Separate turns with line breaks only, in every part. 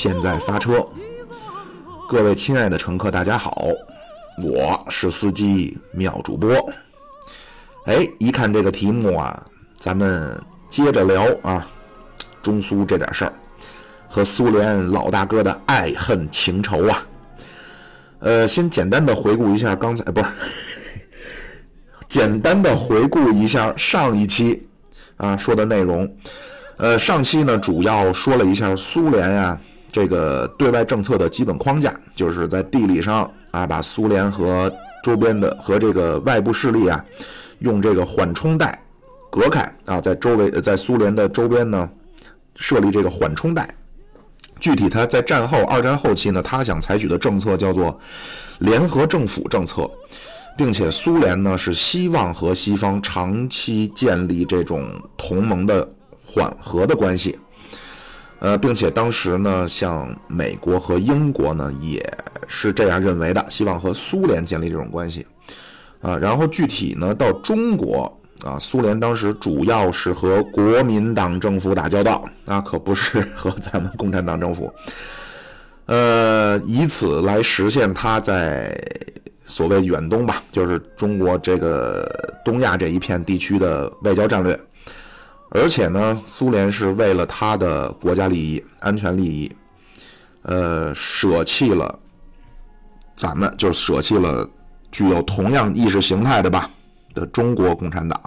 现在发车。各位亲爱的乘客，大家好，我是司机妙主播。哎，一看这个题目啊，咱们接着聊啊，中苏这点事儿和苏联老大哥的爱恨情仇啊。呃，先简单的回顾一下刚才，不是，简单的回顾一下上一期啊说的内容。呃，上期呢主要说了一下苏联呀。这个对外政策的基本框架，就是在地理上啊，把苏联和周边的和这个外部势力啊，用这个缓冲带隔开啊，在周围在苏联的周边呢，设立这个缓冲带。具体他在战后二战后期呢，他想采取的政策叫做联合政府政策，并且苏联呢是希望和西方长期建立这种同盟的缓和的关系。呃，并且当时呢，像美国和英国呢，也是这样认为的，希望和苏联建立这种关系，啊，然后具体呢，到中国啊，苏联当时主要是和国民党政府打交道，啊，可不是 和咱们共产党政府，呃，以此来实现他在所谓远东吧，就是中国这个东亚这一片地区的外交战略。而且呢，苏联是为了他的国家利益、安全利益，呃，舍弃了咱们，就舍弃了具有同样意识形态的吧的中国共产党。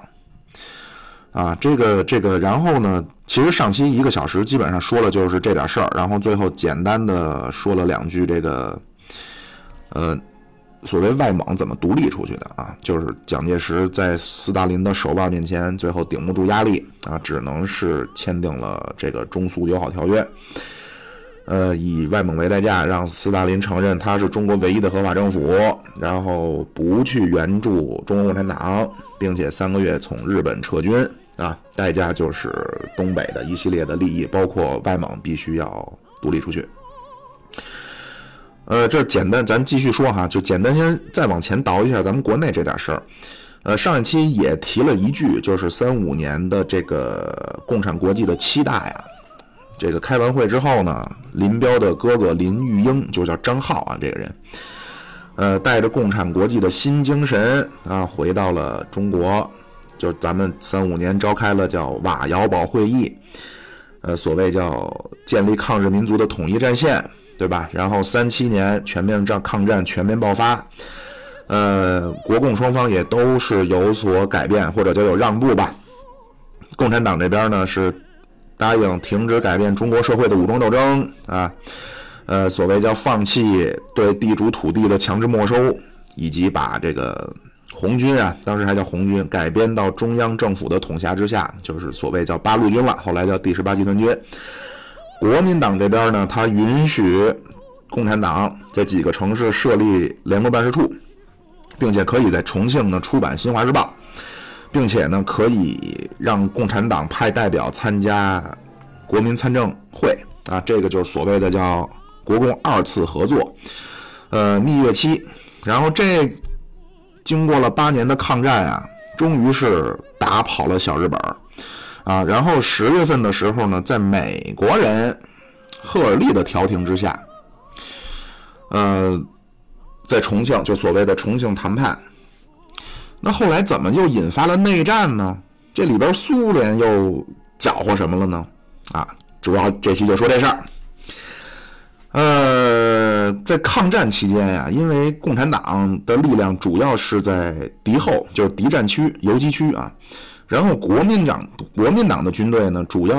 啊，这个这个，然后呢，其实上期一个小时基本上说了就是这点事儿，然后最后简单的说了两句这个，呃。所谓外蒙怎么独立出去的啊？就是蒋介石在斯大林的手腕面前，最后顶不住压力啊，只能是签订了这个中苏友好条约，呃，以外蒙为代价，让斯大林承认他是中国唯一的合法政府，然后不去援助中国共产党，并且三个月从日本撤军啊，代价就是东北的一系列的利益，包括外蒙必须要独立出去。呃，这简单，咱继续说哈，就简单先再往前倒一下咱们国内这点事儿。呃，上一期也提了一句，就是三五年的这个共产国际的七大呀，这个开完会之后呢，林彪的哥哥林玉英就叫张浩啊，这个人，呃，带着共产国际的新精神啊，回到了中国，就咱们三五年召开了叫瓦窑堡会议，呃，所谓叫建立抗日民族的统一战线。对吧？然后三七年全面战抗战全面爆发，呃，国共双方也都是有所改变或者叫有让步吧。共产党这边呢是答应停止改变中国社会的武装斗争啊，呃，所谓叫放弃对地主土地的强制没收，以及把这个红军啊，当时还叫红军，改编到中央政府的统辖之下，就是所谓叫八路军了，后来叫第十八集团军。国民党这边呢，他允许共产党在几个城市设立联络办事处，并且可以在重庆呢出版《新华日报》，并且呢可以让共产党派代表参加国民参政会啊，这个就是所谓的叫国共二次合作，呃，蜜月期。然后这经过了八年的抗战啊，终于是打跑了小日本。啊，然后十月份的时候呢，在美国人赫尔利的调停之下，呃，在重庆就所谓的重庆谈判，那后来怎么又引发了内战呢？这里边苏联又搅和什么了呢？啊，主要这期就说这事儿。呃，在抗战期间呀，因为共产党的力量主要是在敌后，就是敌占区、游击区啊。然后国民党国民党的军队呢，主要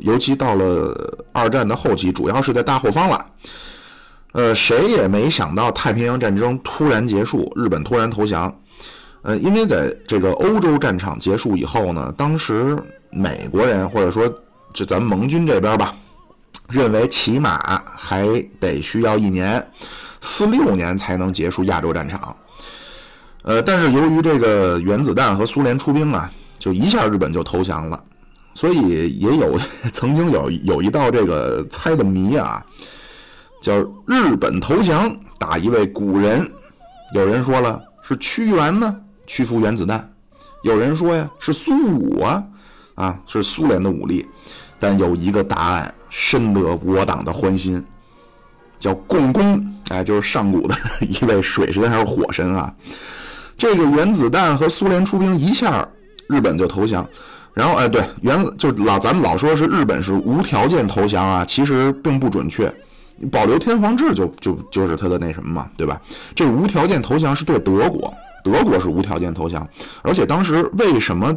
尤其到了二战的后期，主要是在大后方了。呃，谁也没想到太平洋战争突然结束，日本突然投降。呃，因为在这个欧洲战场结束以后呢，当时美国人或者说就咱们盟军这边吧，认为起码还得需要一年，四六年才能结束亚洲战场。呃，但是由于这个原子弹和苏联出兵啊。就一下日本就投降了，所以也有 曾经有有一道这个猜的谜啊，叫日本投降打一位古人，有人说了是屈原呢屈服原子弹，有人说呀是苏武啊啊，是苏联的武力，但有一个答案深得我党的欢心，叫共工，哎，就是上古的一位水神还是火神啊。这个原子弹和苏联出兵一下，日本就投降。然后，哎，对，原就老咱们老说是日本是无条件投降啊，其实并不准确。保留天皇制就就就是他的那什么嘛，对吧？这无条件投降是对德国，德国是无条件投降。而且当时为什么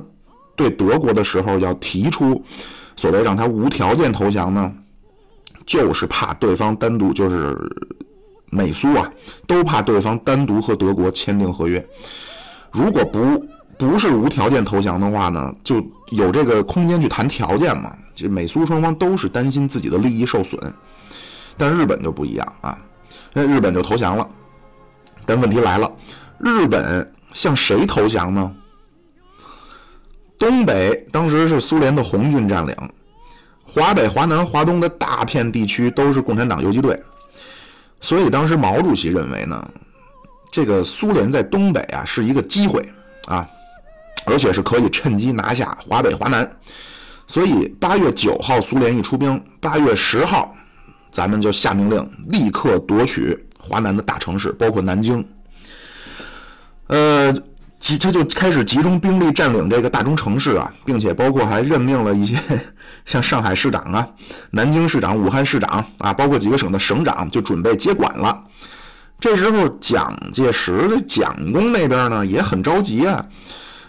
对德国的时候要提出所谓让他无条件投降呢？就是怕对方单独就是美苏啊，都怕对方单独和德国签订合约。如果不不是无条件投降的话呢，就有这个空间去谈条件嘛。这美苏双方都是担心自己的利益受损。但日本就不一样啊，那日本就投降了。但问题来了，日本向谁投降呢？东北当时是苏联的红军占领，华北、华南、华东的大片地区都是共产党游击队，所以当时毛主席认为呢，这个苏联在东北啊是一个机会啊，而且是可以趁机拿下华北、华南。所以八月九号苏联一出兵，八月十号。咱们就下命令，立刻夺取华南的大城市，包括南京。呃，集他就开始集中兵力占领这个大中城市啊，并且包括还任命了一些 像上海市长啊、南京市长、武汉市长啊，包括几个省的省长，就准备接管了。这时候，蒋介石的蒋公那边呢也很着急啊，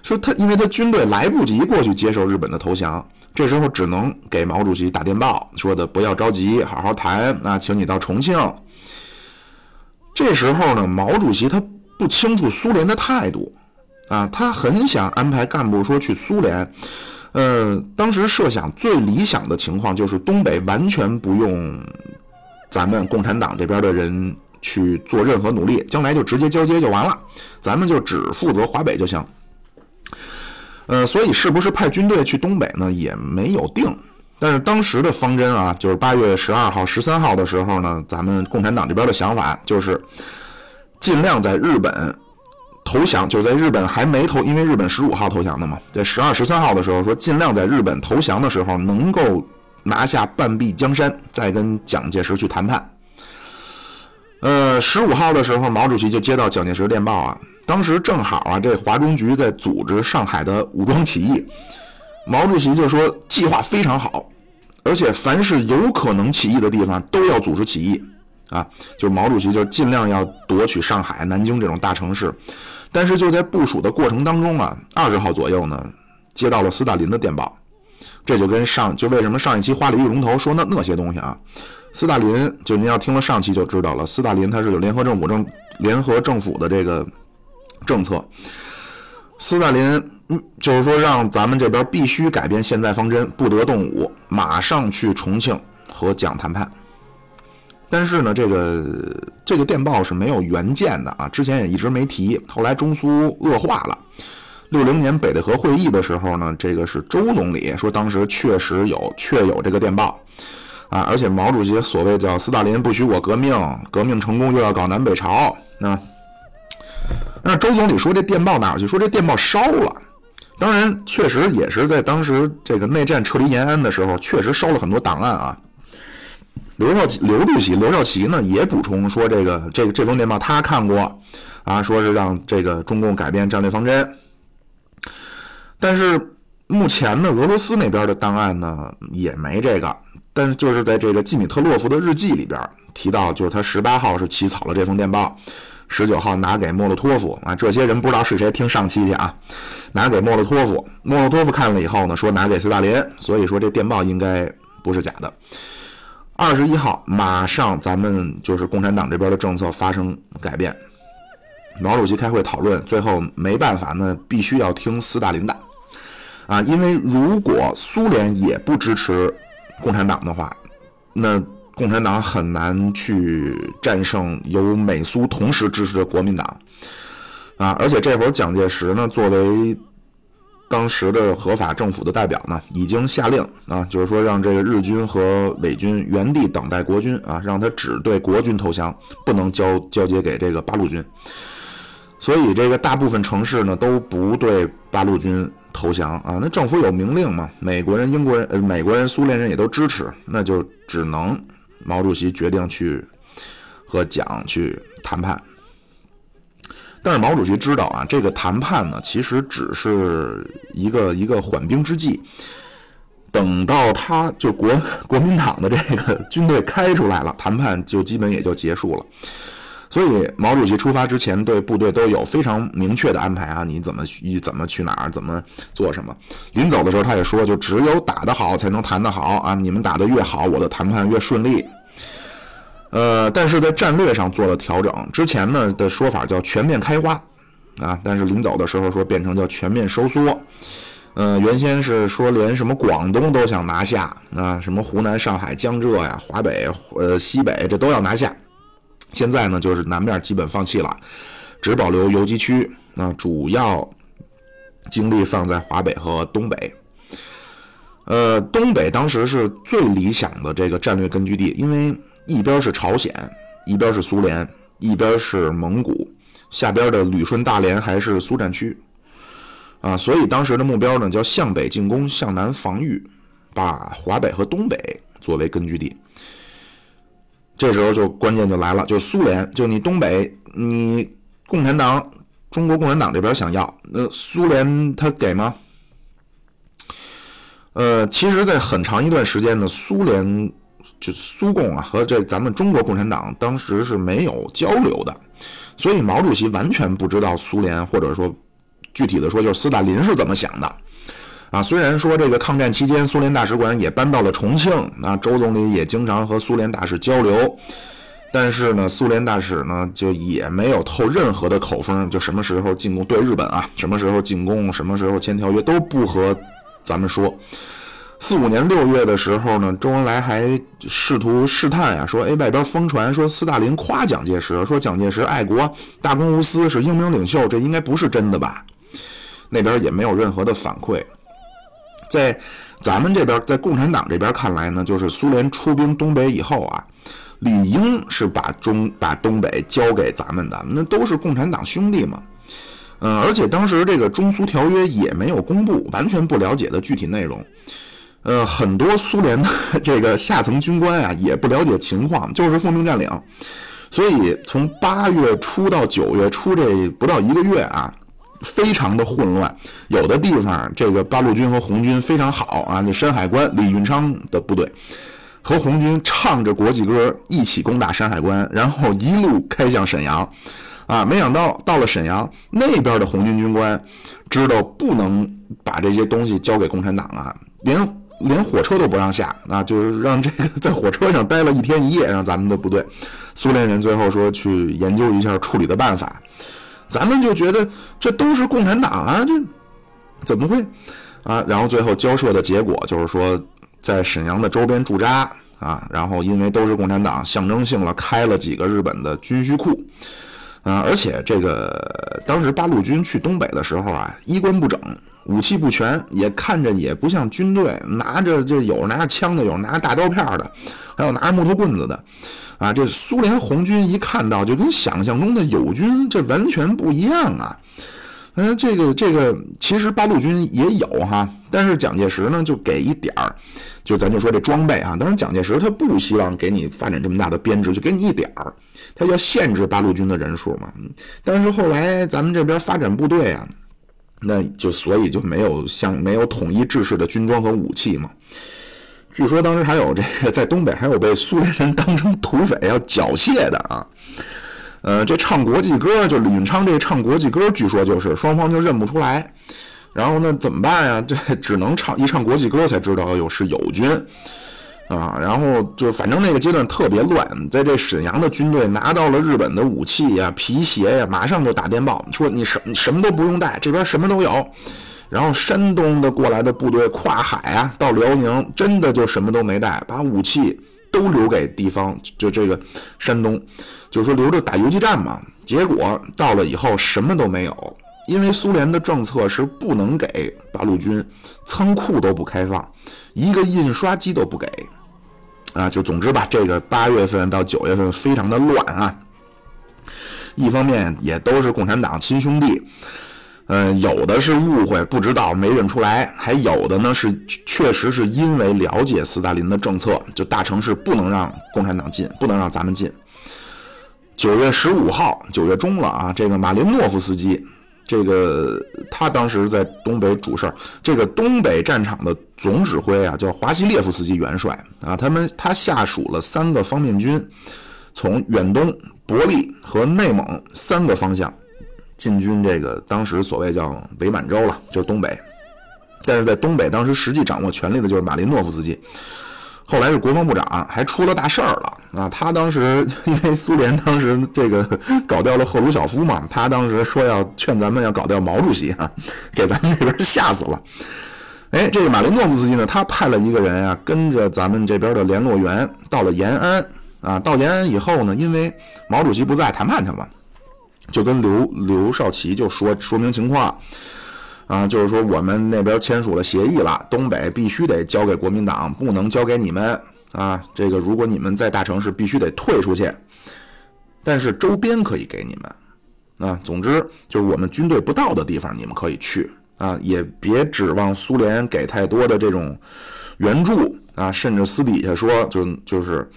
说他因为他军队来不及过去接受日本的投降。这时候只能给毛主席打电报，说的不要着急，好好谈。那请你到重庆。这时候呢，毛主席他不清楚苏联的态度，啊，他很想安排干部说去苏联。呃，当时设想最理想的情况就是东北完全不用咱们共产党这边的人去做任何努力，将来就直接交接就完了，咱们就只负责华北就行。呃，所以是不是派军队去东北呢？也没有定。但是当时的方针啊，就是八月十二号、十三号的时候呢，咱们共产党这边的想法就是尽量在日本投降，就是在日本还没投，因为日本十五号投降的嘛，在十二、十三号的时候说，尽量在日本投降的时候能够拿下半壁江山，再跟蒋介石去谈判。呃，十五号的时候，毛主席就接到蒋介石电报啊。当时正好啊，这华中局在组织上海的武装起义，毛主席就说计划非常好，而且凡是有可能起义的地方都要组织起义，啊，就毛主席就尽量要夺取上海、南京这种大城市。但是就在部署的过程当中啊，二十号左右呢，接到了斯大林的电报，这就跟上就为什么上一期花里胡头说那那些东西啊，斯大林就您要听了上期就知道了，斯大林他是有联合政府政联合政府的这个。政策，斯大林嗯，就是说让咱们这边必须改变现在方针，不得动武，马上去重庆和蒋谈判。但是呢，这个这个电报是没有原件的啊，之前也一直没提。后来中苏恶化了，六零年北戴河会议的时候呢，这个是周总理说当时确实有确有这个电报啊，而且毛主席所谓叫斯大林不许我革命，革命成功又要搞南北朝啊。那周总理说这电报哪去？说这电报烧了。当然，确实也是在当时这个内战撤离延安的时候，确实烧了很多档案啊。刘少奇、刘主席、刘少奇呢也补充说，这个这个这封电报他看过啊，说是让这个中共改变战略方针。但是目前呢，俄罗斯那边的档案呢也没这个，但是就是在这个季米特洛夫的日记里边提到，就是他十八号是起草了这封电报。十九号拿给莫洛托夫啊，这些人不知道是谁，听上期去啊。拿给莫洛托夫，莫洛托夫看了以后呢，说拿给斯大林，所以说这电报应该不是假的。二十一号，马上咱们就是共产党这边的政策发生改变，毛主席开会讨论，最后没办法呢，必须要听斯大林的啊，因为如果苏联也不支持共产党的话，那。共产党很难去战胜由美苏同时支持的国民党，啊，而且这会儿蒋介石呢，作为当时的合法政府的代表呢，已经下令啊，就是说让这个日军和伪军原地等待国军啊，让他只对国军投降，不能交交接给这个八路军。所以这个大部分城市呢，都不对八路军投降啊。那政府有明令嘛，美国人、英国人、呃，美国人、苏联人也都支持，那就只能毛主席决定去和蒋去谈判。但是毛主席知道啊，这个谈判呢，其实只是一个一个缓兵之计。等到他就国国民党的这个军队开出来了，谈判就基本也就结束了。所以毛主席出发之前对部队都有非常明确的安排啊，你怎么去怎么去哪儿，怎么做什么。临走的时候他也说，就只有打得好才能谈得好啊，你们打得越好，我的谈判越顺利。呃，但是在战略上做了调整，之前呢的说法叫全面开花啊，但是临走的时候说变成叫全面收缩。嗯，原先是说连什么广东都想拿下啊，什么湖南、上海、江浙呀、华北、呃西北这都要拿下。现在呢，就是南面基本放弃了，只保留游击区，那主要精力放在华北和东北。呃，东北当时是最理想的这个战略根据地，因为一边是朝鲜，一边是苏联，一边是蒙古，下边的旅顺、大连还是苏战区。啊，所以当时的目标呢叫向北进攻，向南防御，把华北和东北作为根据地。这时候就关键就来了，就是苏联，就你东北，你共产党，中国共产党这边想要，那苏联他给吗？呃，其实，在很长一段时间呢，苏联就苏共啊和这咱们中国共产党当时是没有交流的，所以毛主席完全不知道苏联或者说。具体的说，就是斯大林是怎么想的啊？虽然说这个抗战期间，苏联大使馆也搬到了重庆，那周总理也经常和苏联大使交流，但是呢，苏联大使呢就也没有透任何的口风，就什么时候进攻对日本啊，什么时候进攻，什么时候签条约都不和咱们说。四五年六月的时候呢，周恩来还试图试探呀，说哎，外边疯传说斯大林夸蒋介石，说蒋介石爱国、大公无私，是英明领袖，这应该不是真的吧？那边也没有任何的反馈，在咱们这边，在共产党这边看来呢，就是苏联出兵东北以后啊，理应是把中把东北交给咱们的，那都是共产党兄弟嘛。嗯，而且当时这个中苏条约也没有公布，完全不了解的具体内容。呃，很多苏联的这个下层军官啊，也不了解情况，就是奉命占领。所以从八月初到九月初这不到一个月啊。非常的混乱，有的地方这个八路军和红军非常好啊，那山海关李运昌的部队和红军唱着国际歌一起攻打山海关，然后一路开向沈阳，啊，没想到到了沈阳那边的红军军官知道不能把这些东西交给共产党啊，连连火车都不让下啊，就是让这个在火车上待了一天一夜，让咱们的部队，苏联人最后说去研究一下处理的办法。咱们就觉得这都是共产党啊，这怎么会啊？然后最后交涉的结果就是说，在沈阳的周边驻扎啊，然后因为都是共产党，象征性了开了几个日本的军需库啊，而且这个当时八路军去东北的时候啊，衣冠不整，武器不全，也看着也不像军队，拿着就有拿着枪的，有拿着大刀片的，还有拿着木头棍子的。啊，这苏联红军一看到，就跟想象中的友军这完全不一样啊！嗯，这个这个，其实八路军也有哈，但是蒋介石呢就给一点儿，就咱就说这装备啊，当然蒋介石他不希望给你发展这么大的编制，就给你一点儿，他要限制八路军的人数嘛。但是后来咱们这边发展部队啊，那就所以就没有像没有统一制式的军装和武器嘛。据说当时还有这个在东北还有被苏联人当成土匪要缴械的啊，呃，这唱国际歌就李运昌这唱国际歌，据说就是双方就认不出来，然后呢怎么办呀？这只能唱一唱国际歌才知道有是友军啊，然后就反正那个阶段特别乱，在这沈阳的军队拿到了日本的武器呀、皮鞋呀，马上就打电报说你什什么都不用带，这边什么都有。然后山东的过来的部队跨海啊，到辽宁，真的就什么都没带，把武器都留给地方，就这个山东，就是说留着打游击战嘛。结果到了以后什么都没有，因为苏联的政策是不能给八路军仓库都不开放，一个印刷机都不给，啊，就总之吧，这个八月份到九月份非常的乱啊。一方面也都是共产党亲兄弟。呃，有的是误会，不知道没认出来；还有的呢是确实是因为了解斯大林的政策，就大城市不能让共产党进，不能让咱们进。九月十五号，九月中了啊，这个马林诺夫斯基，这个他当时在东北主事儿，这个东北战场的总指挥啊叫华西列夫斯基元帅啊，他们他下属了三个方面军，从远东、伯利和内蒙三个方向。进军这个当时所谓叫伪满洲了，就是东北。但是在东北当时实际掌握权力的就是马林诺夫斯基，后来是国防部长，还出了大事儿了啊！他当时 因为苏联当时这个 搞掉了赫鲁晓夫嘛，他当时说要劝咱们要搞掉毛主席啊，给咱们这边吓死了。哎，这个马林诺夫斯基呢，他派了一个人啊，跟着咱们这边的联络员到了延安啊。到延安以后呢，因为毛主席不在，谈判去嘛。就跟刘刘少奇就说说明情况，啊，就是说我们那边签署了协议了，东北必须得交给国民党，不能交给你们啊。这个如果你们在大城市必须得退出去，但是周边可以给你们啊。总之就是我们军队不到的地方你们可以去啊，也别指望苏联给太多的这种援助啊，甚至私底下说就就是。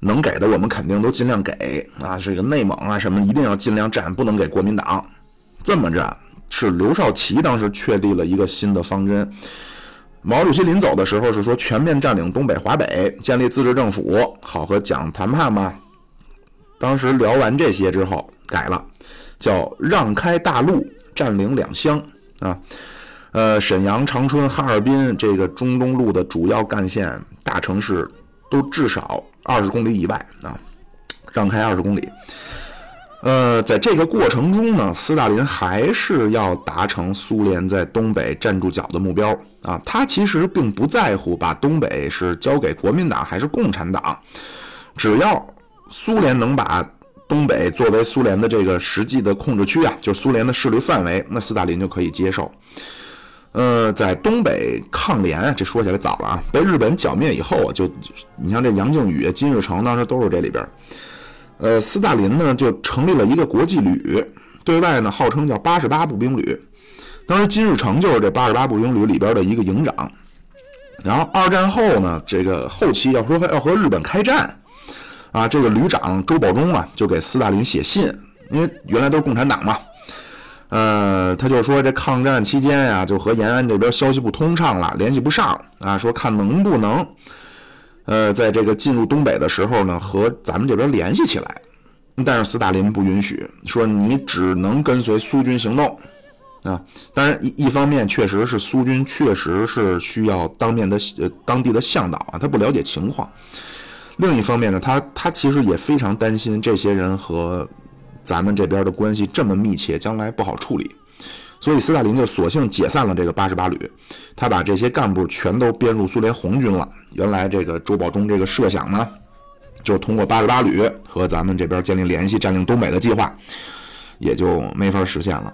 能给的我们肯定都尽量给啊，这个内蒙啊什么一定要尽量占，不能给国民党。这么着是刘少奇当时确立了一个新的方针。毛主席临走的时候是说全面占领东北、华北，建立自治政府，好和蒋谈判嘛。当时聊完这些之后改了，叫让开大路，占领两乡啊。呃，沈阳、长春、哈尔滨这个中东路的主要干线大城市都至少。二十公里以外啊，让开二十公里。呃，在这个过程中呢，斯大林还是要达成苏联在东北站住脚的目标啊。他其实并不在乎把东北是交给国民党还是共产党，只要苏联能把东北作为苏联的这个实际的控制区啊，就是苏联的势力范围，那斯大林就可以接受。呃，在东北抗联，这说起来早了啊，被日本剿灭以后啊，就你像这杨靖宇、金日成当时都是这里边。呃，斯大林呢就成立了一个国际旅，对外呢号称叫八十八步兵旅。当时金日成就是这八十八步兵旅里边的一个营长。然后二战后呢，这个后期要说要和日本开战啊，这个旅长周保中啊就给斯大林写信，因为原来都是共产党嘛。呃，他就说这抗战期间呀，就和延安这边消息不通畅了，联系不上啊，说看能不能，呃，在这个进入东北的时候呢，和咱们这边联系起来。但是斯大林不允许，说你只能跟随苏军行动啊。当然，一一方面确实是苏军确实是需要当面的呃当地的向导啊，他不了解情况。另一方面呢，他他其实也非常担心这些人和。咱们这边的关系这么密切，将来不好处理，所以斯大林就索性解散了这个八十八旅，他把这些干部全都编入苏联红军了。原来这个周保中这个设想呢，就是通过八十八旅和咱们这边建立联系，占领东北的计划，也就没法实现了。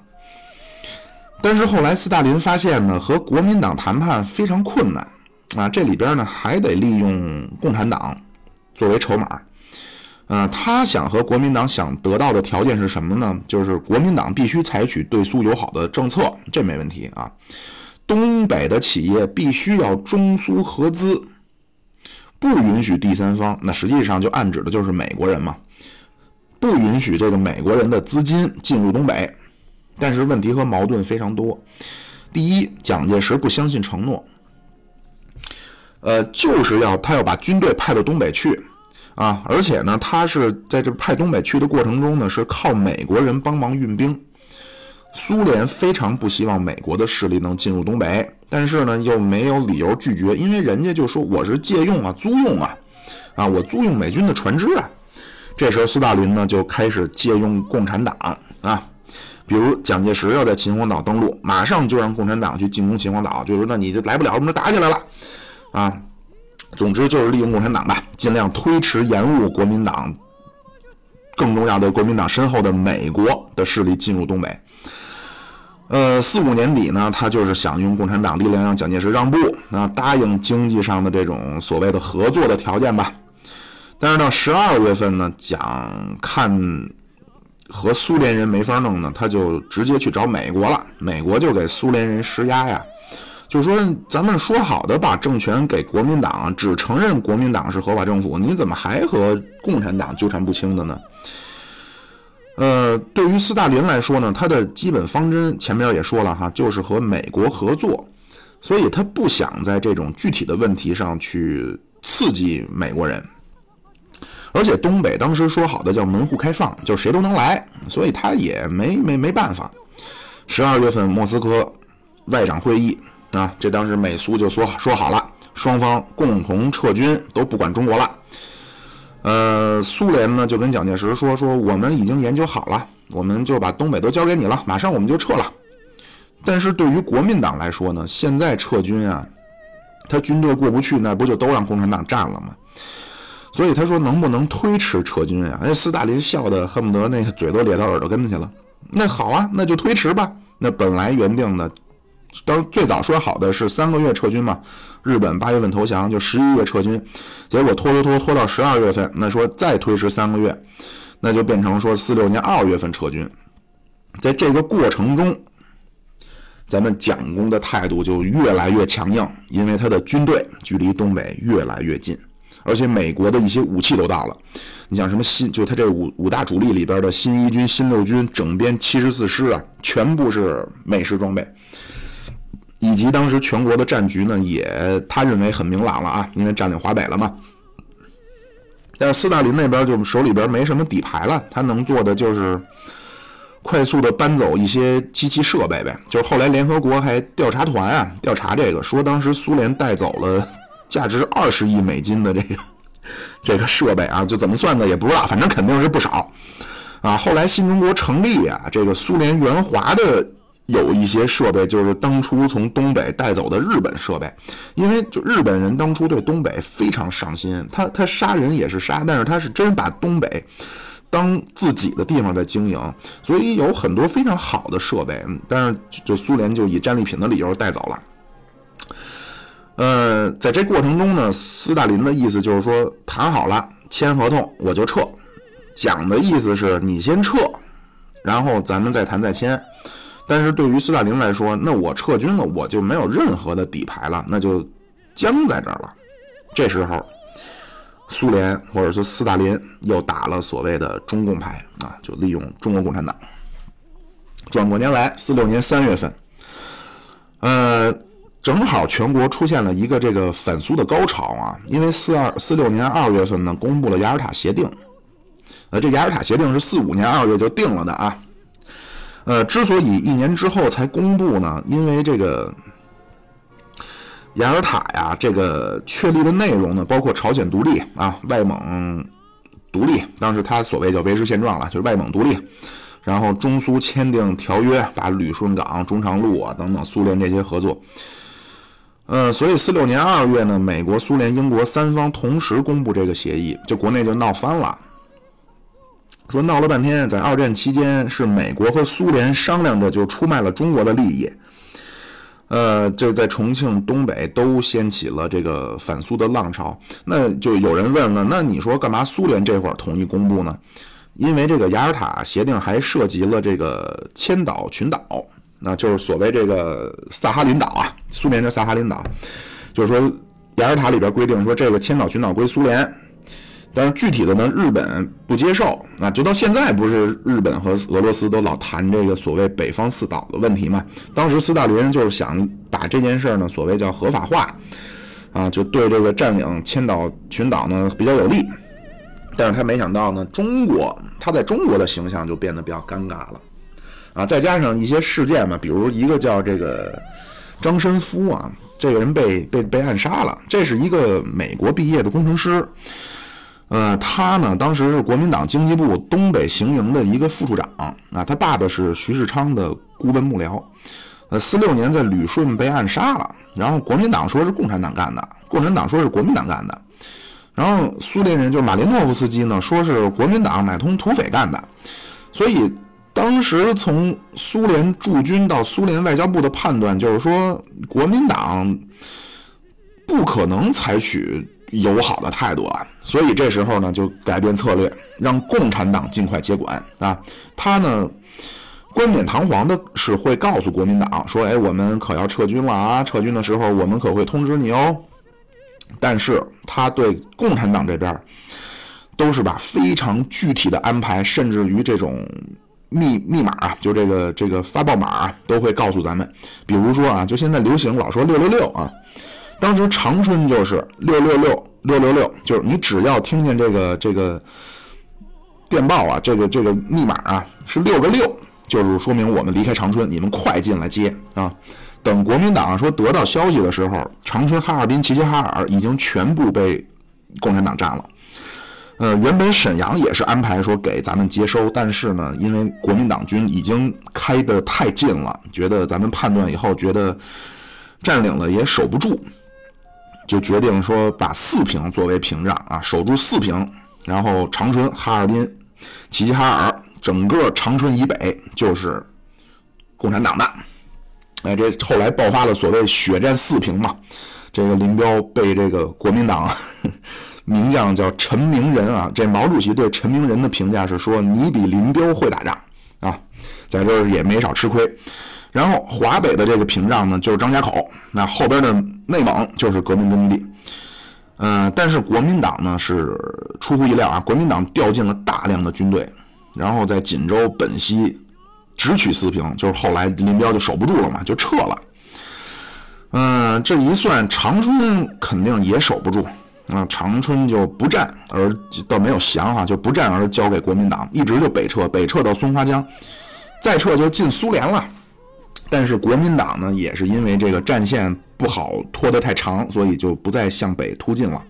但是后来斯大林发现呢，和国民党谈判非常困难啊，这里边呢还得利用共产党作为筹码。呃，他想和国民党想得到的条件是什么呢？就是国民党必须采取对苏友好的政策，这没问题啊。东北的企业必须要中苏合资，不允许第三方。那实际上就暗指的就是美国人嘛，不允许这个美国人的资金进入东北。但是问题和矛盾非常多。第一，蒋介石不相信承诺，呃，就是要他要把军队派到东北去。啊，而且呢，他是在这派东北去的过程中呢，是靠美国人帮忙运兵。苏联非常不希望美国的势力能进入东北，但是呢，又没有理由拒绝，因为人家就说我是借用啊，租用啊，啊，我租用美军的船只啊。这时候，斯大林呢就开始借用共产党啊，比如蒋介石要在秦皇岛登陆，马上就让共产党去进攻秦皇岛，就说那你就来不了，我们就打起来了，啊。总之就是利用共产党吧，尽量推迟延误国民党。更重要的，国民党身后的美国的势力进入东北。呃，四五年底呢，他就是想用共产党力量让蒋介石让步，那答应经济上的这种所谓的合作的条件吧。但是到十二月份呢，蒋看和苏联人没法弄呢，他就直接去找美国了。美国就给苏联人施压呀，就说咱们说好的把政权给国民党，只承认国民党是合法政府，你怎么还和共产党纠缠不清的呢？呃，对于斯大林来说呢，他的基本方针前面也说了哈，就是和美国合作，所以他不想在这种具体的问题上去刺激美国人。而且东北当时说好的叫门户开放，就谁都能来，所以他也没没没办法。十二月份莫斯科外长会议啊，这当时美苏就说说好了，双方共同撤军，都不管中国了。呃，苏联呢就跟蒋介石说说，我们已经研究好了，我们就把东北都交给你了，马上我们就撤了。但是对于国民党来说呢，现在撤军啊，他军队过不去，那不就都让共产党占了吗？所以他说能不能推迟撤军啊？哎，斯大林笑得恨不得那个嘴都咧到耳朵根子去了。那好啊，那就推迟吧。那本来原定的，当最早说好的是三个月撤军嘛。日本八月份投降，就十一月撤军，结果拖拖拖拖到十二月份，那说再推迟三个月，那就变成说四六年二月份撤军。在这个过程中，咱们蒋公的态度就越来越强硬，因为他的军队距离东北越来越近。而且美国的一些武器都到了，你像什么新，就他这五五大主力里边的新一军、新六军、整编七十四师啊，全部是美式装备，以及当时全国的战局呢，也他认为很明朗了啊，因为占领华北了嘛。但是斯大林那边就手里边没什么底牌了，他能做的就是快速的搬走一些机器设备呗。就是后来联合国还调查团啊调查这个，说当时苏联带走了。价值二十亿美金的这个这个设备啊，就怎么算的也不知道，反正肯定是不少啊。后来新中国成立啊，这个苏联援华的有一些设备，就是当初从东北带走的日本设备，因为就日本人当初对东北非常上心，他他杀人也是杀，但是他是真把东北当自己的地方在经营，所以有很多非常好的设备，但是就苏联就以战利品的理由带走了。呃，在这过程中呢，斯大林的意思就是说，谈好了签合同我就撤，蒋的意思是你先撤，然后咱们再谈再签。但是对于斯大林来说，那我撤军了，我就没有任何的底牌了，那就僵在这儿了。这时候，苏联或者说斯大林又打了所谓的中共牌啊，就利用中国共产党。转过年来，四六年三月份，呃。正好全国出现了一个这个反苏的高潮啊，因为四二四六年二月份呢，公布了雅尔塔协定。呃，这雅尔塔协定是四五年二月就定了的啊。呃，之所以一年之后才公布呢，因为这个雅尔塔呀，这个确立的内容呢，包括朝鲜独立啊，外蒙独立，当时他所谓叫维持现状了，就是外蒙独立。然后中苏签订条约，把旅顺港、中长路啊等等苏联这些合作。呃，所以四六年二月呢，美国、苏联、英国三方同时公布这个协议，就国内就闹翻了。说闹了半天，在二战期间是美国和苏联商量着就出卖了中国的利益。呃，就在重庆、东北都掀起了这个反苏的浪潮。那就有人问了，那你说干嘛苏联这会儿统一公布呢？因为这个雅尔塔协定还涉及了这个千岛群岛。那就是所谓这个萨哈林岛啊，苏联的萨哈林岛，就是说雅尔塔里边规定说这个千岛群岛归苏联，但是具体的呢，日本不接受啊，就到现在不是日本和俄罗斯都老谈这个所谓北方四岛的问题嘛？当时斯大林就是想把这件事呢，所谓叫合法化啊，就对这个占领千岛群岛呢比较有利，但是他没想到呢，中国他在中国的形象就变得比较尴尬了。啊，再加上一些事件嘛，比如一个叫这个张申夫啊，这个人被被被暗杀了。这是一个美国毕业的工程师，呃，他呢当时是国民党经济部东北行营的一个副处长啊，他爸爸是徐世昌的顾问幕僚。呃，四六年在旅顺被暗杀了，然后国民党说是共产党干的，共产党说是国民党干的，然后苏联人就马林诺夫斯基呢说是国民党买通土匪干的，所以。当时从苏联驻军到苏联外交部的判断就是说，国民党不可能采取友好的态度啊，所以这时候呢就改变策略让共产党尽快接管啊。他呢，冠冕堂皇的是会告诉国民党说：“哎，我们可要撤军了啊！撤军的时候，我们可会通知你哦。”但是他对共产党这边都是把非常具体的安排，甚至于这种密密码啊，就这个这个发报码，都会告诉咱们。比如说啊，就现在流行老说六六六啊，当时长春就是六六六六六六，就是你只要听见这个这个电报啊，这个这个密码啊是六个六，就是说明我们离开长春，你们快进来接啊。等国民党说得到消息的时候，长春、哈尔滨、齐齐哈尔已经全部被共产党占了。呃，原本沈阳也是安排说给咱们接收，但是呢，因为国民党军已经开得太近了，觉得咱们判断以后觉得占领了也守不住，就决定说把四平作为屏障啊，守住四平，然后长春、哈尔滨、齐齐哈尔整个长春以北就是共产党的。哎，这后来爆发了所谓血战四平嘛，这个林彪被这个国民党 名将叫陈明仁啊，这毛主席对陈明仁的评价是说你比林彪会打仗啊，在这儿也没少吃亏。然后华北的这个屏障呢就是张家口，那后边的内蒙就是革命根据地。嗯，但是国民党呢是出乎意料啊，国民党调进了大量的军队，然后在锦州、本溪。直取四平，就是后来林彪就守不住了嘛，就撤了。嗯，这一算，长春肯定也守不住啊，长春就不战而倒没有降哈，就不战而交给国民党，一直就北撤，北撤到松花江，再撤就进苏联了。但是国民党呢，也是因为这个战线不好拖得太长，所以就不再向北突进了。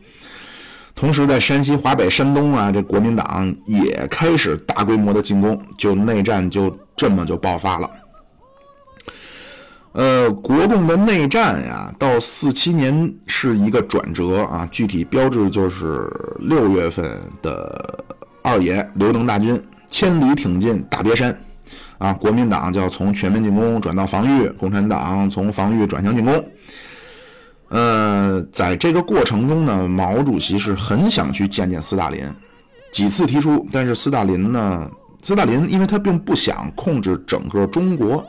同时，在山西、华北、山东啊，这国民党也开始大规模的进攻，就内战就这么就爆发了。呃，国共的内战呀，到四七年是一个转折啊，具体标志就是六月份的二爷刘能大军千里挺进大别山，啊，国民党就要从全面进攻转到防御，共产党从防御转向进攻。呃，在这个过程中呢，毛主席是很想去见见斯大林，几次提出，但是斯大林呢，斯大林因为他并不想控制整个中国，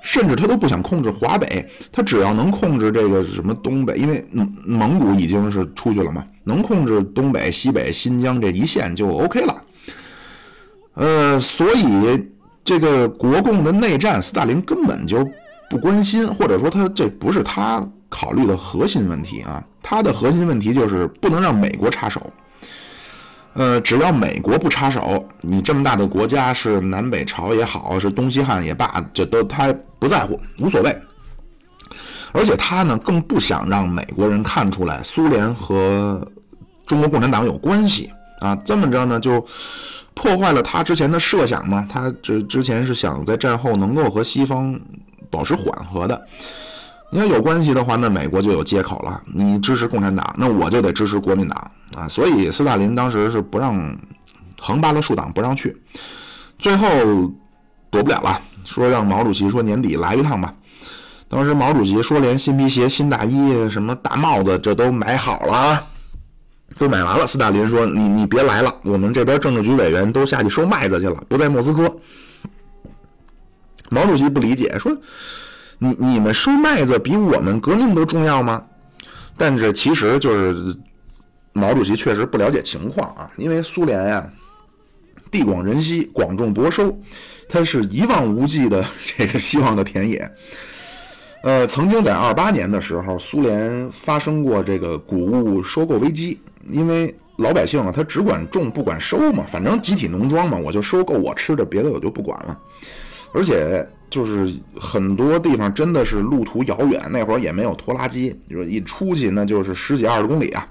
甚至他都不想控制华北，他只要能控制这个什么东北，因为蒙古已经是出去了嘛，能控制东北、西北、新疆这一线就 OK 了。呃，所以这个国共的内战，斯大林根本就不关心，或者说他这不是他。考虑的核心问题啊，他的核心问题就是不能让美国插手。呃，只要美国不插手，你这么大的国家是南北朝也好，是东西汉也罢，这都他不在乎，无所谓。而且他呢，更不想让美国人看出来苏联和中国共产党有关系啊。这么着呢，就破坏了他之前的设想嘛。他这之前是想在战后能够和西方保持缓和的。你要有关系的话，那美国就有借口了。你支持共产党，那我就得支持国民党啊。所以斯大林当时是不让横扒了竖党不让去，最后躲不了了，说让毛主席说年底来一趟吧。当时毛主席说连新皮鞋、新大衣、什么大帽子这都买好了，都买完了。斯大林说你你别来了，我们这边政治局委员都下去收麦子去了，不在莫斯科。毛主席不理解说。你你们收麦子比我们革命都重要吗？但这其实就是毛主席确实不了解情况啊，因为苏联呀地广人稀，广种薄收，它是一望无际的 这个希望的田野。呃，曾经在二八年的时候，苏联发生过这个谷物收购危机，因为老百姓啊，他只管种不管收嘛，反正集体农庄嘛，我就收购我吃的，别的我就不管了，而且。就是很多地方真的是路途遥远，那会儿也没有拖拉机，就是一出去那就是十几二十公里啊，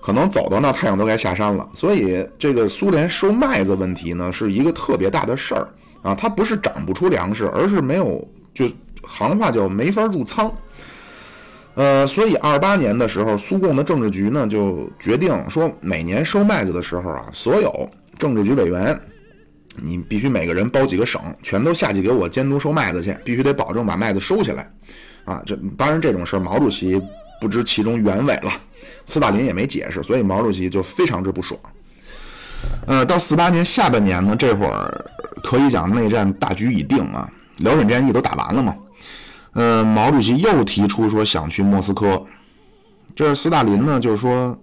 可能走到那太阳都该下山了。所以这个苏联收麦子问题呢，是一个特别大的事儿啊，它不是长不出粮食，而是没有就行话叫没法入仓。呃，所以二八年的时候，苏共的政治局呢就决定说，每年收麦子的时候啊，所有政治局委员。你必须每个人包几个省，全都下去给我监督收麦子去，必须得保证把麦子收起来，啊，这当然这种事儿毛主席不知其中原委了，斯大林也没解释，所以毛主席就非常之不爽。呃，到四八年下半年呢，这会儿可以讲内战大局已定啊，辽沈战役都打完了嘛。呃，毛主席又提出说想去莫斯科，这斯大林呢就是说，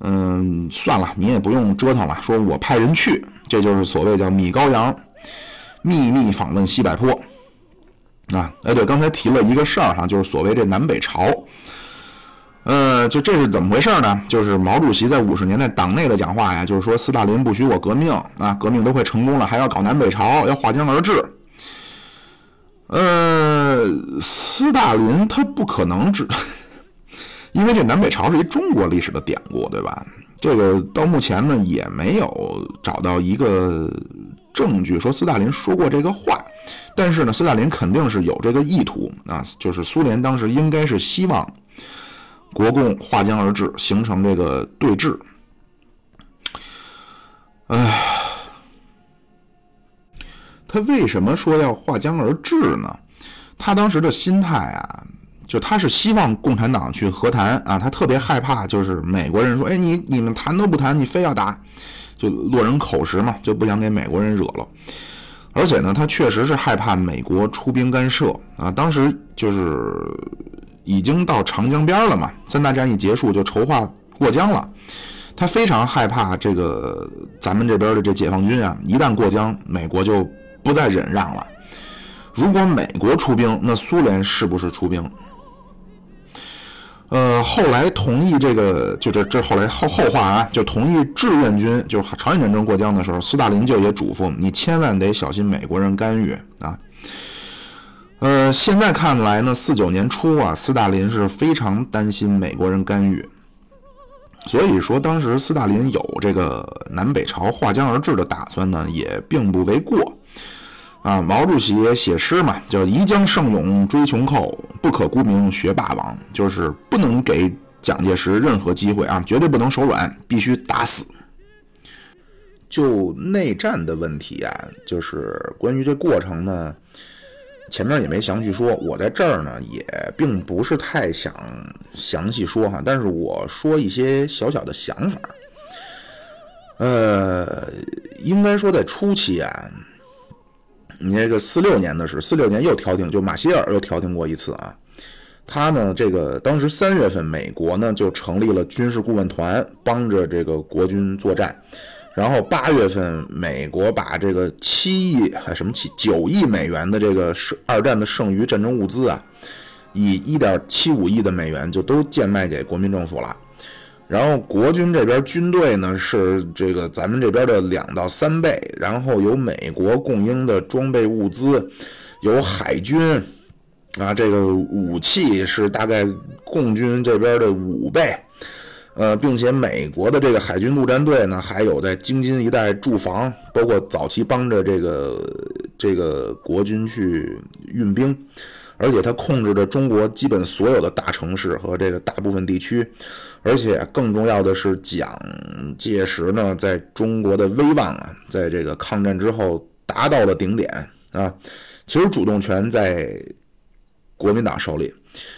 嗯，算了，你也不用折腾了，说我派人去，这就是所谓叫米高扬秘密访问西柏坡啊。哎，对，刚才提了一个事儿哈，就是所谓这南北朝。呃，就这是怎么回事呢？就是毛主席在五十年代党内的讲话呀，就是说斯大林不许我革命啊，革命都快成功了，还要搞南北朝，要划江而治。呃，斯大林他不可能只，因为这南北朝是一中国历史的典故，对吧？这个到目前呢也没有找到一个证据说斯大林说过这个话，但是呢，斯大林肯定是有这个意图啊，就是苏联当时应该是希望。国共划江而治，形成这个对峙。哎，他为什么说要划江而治呢？他当时的心态啊，就他是希望共产党去和谈啊，他特别害怕，就是美国人说：“哎，你你们谈都不谈，你非要打，就落人口实嘛，就不想给美国人惹了。”而且呢，他确实是害怕美国出兵干涉啊。当时就是。已经到长江边了嘛？三大战役结束就筹划过江了。他非常害怕这个咱们这边的这解放军啊，一旦过江，美国就不再忍让了。如果美国出兵，那苏联是不是出兵？呃，后来同意这个，就这这后来后后话啊，就同意志愿军就朝鲜战争过江的时候，斯大林就也嘱咐你千万得小心美国人干预啊。呃，现在看来呢，四九年初啊，斯大林是非常担心美国人干预，所以说当时斯大林有这个南北朝划江而治的打算呢，也并不为过。啊，毛主席写诗嘛，叫“宜将胜勇追穷寇，不可沽名学霸王”，就是不能给蒋介石任何机会啊，绝对不能手软，必须打死。就内战的问题啊，就是关于这过程呢。前面也没详细说，我在这儿呢也并不是太想详细说哈，但是我说一些小小的想法。呃，应该说在初期啊，你这个四六年的是四六年又调停，就马歇尔又调停过一次啊。他呢，这个当时三月份，美国呢就成立了军事顾问团，帮着这个国军作战。然后八月份，美国把这个七亿还什么七九亿美元的这个是二战的剩余战争物资啊，以一点七五亿的美元就都贱卖给国民政府了。然后国军这边军队呢是这个咱们这边的两到三倍，然后有美国供应的装备物资，有海军啊，这个武器是大概共军这边的五倍。呃，并且美国的这个海军陆战队呢，还有在京津一带驻防，包括早期帮着这个这个国军去运兵，而且他控制着中国基本所有的大城市和这个大部分地区，而且更重要的是，蒋介石呢，在中国的威望啊，在这个抗战之后达到了顶点啊，其实主动权在国民党手里。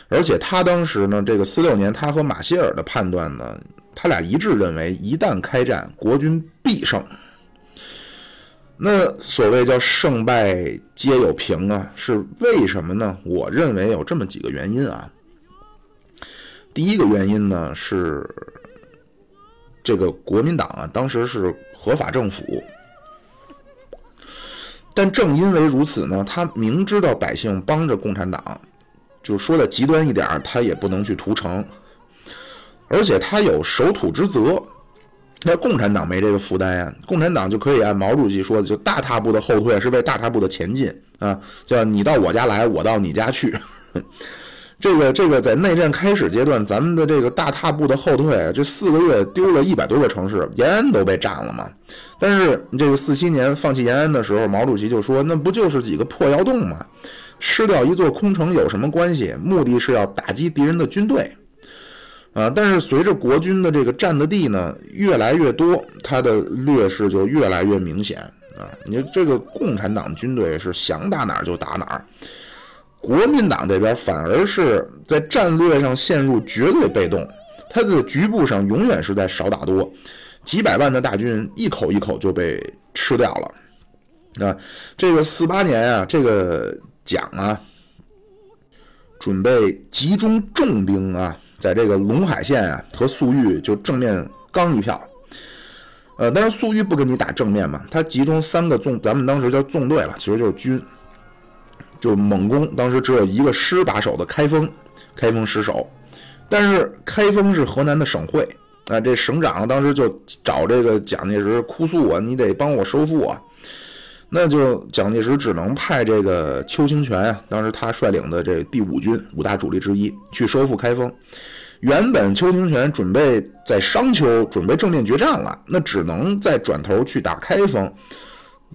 而且他当时呢，这个四六年，他和马歇尔的判断呢，他俩一致认为，一旦开战，国军必胜。那所谓叫胜败皆有平啊，是为什么呢？我认为有这么几个原因啊。第一个原因呢是，这个国民党啊，当时是合法政府，但正因为如此呢，他明知道百姓帮着共产党。就说的极端一点他也不能去屠城，而且他有守土之责。那共产党没这个负担呀，共产党就可以按毛主席说的，就大踏步的后退是为大踏步的前进啊，叫你到我家来，我到你家去。这个这个在内战开始阶段，咱们的这个大踏步的后退，这四个月丢了一百多个城市，延安都被占了嘛。但是这个四七年放弃延安的时候，毛主席就说，那不就是几个破窑洞吗？吃掉一座空城有什么关系？目的是要打击敌人的军队，啊！但是随着国军的这个占的地呢越来越多，他的劣势就越来越明显啊！你这个共产党军队是想打哪儿就打哪儿，国民党这边反而是在战略上陷入绝对被动，他的局部上永远是在少打多。几百万的大军一口一口就被吃掉了。啊，这个四八年啊，这个蒋啊，准备集中重兵啊，在这个陇海县啊和粟裕就正面刚一票。呃，但是粟裕不跟你打正面嘛，他集中三个纵，咱们当时叫纵队了，其实就是军，就猛攻。当时只有一个师把守的开封，开封失守。但是开封是河南的省会啊，这省长当时就找这个蒋介石哭诉啊，你得帮我收复啊。那就蒋介石只能派这个邱清泉啊，当时他率领的这第五军五大主力之一去收复开封。原本邱清泉准备在商丘准备正面决战了，那只能再转头去打开封，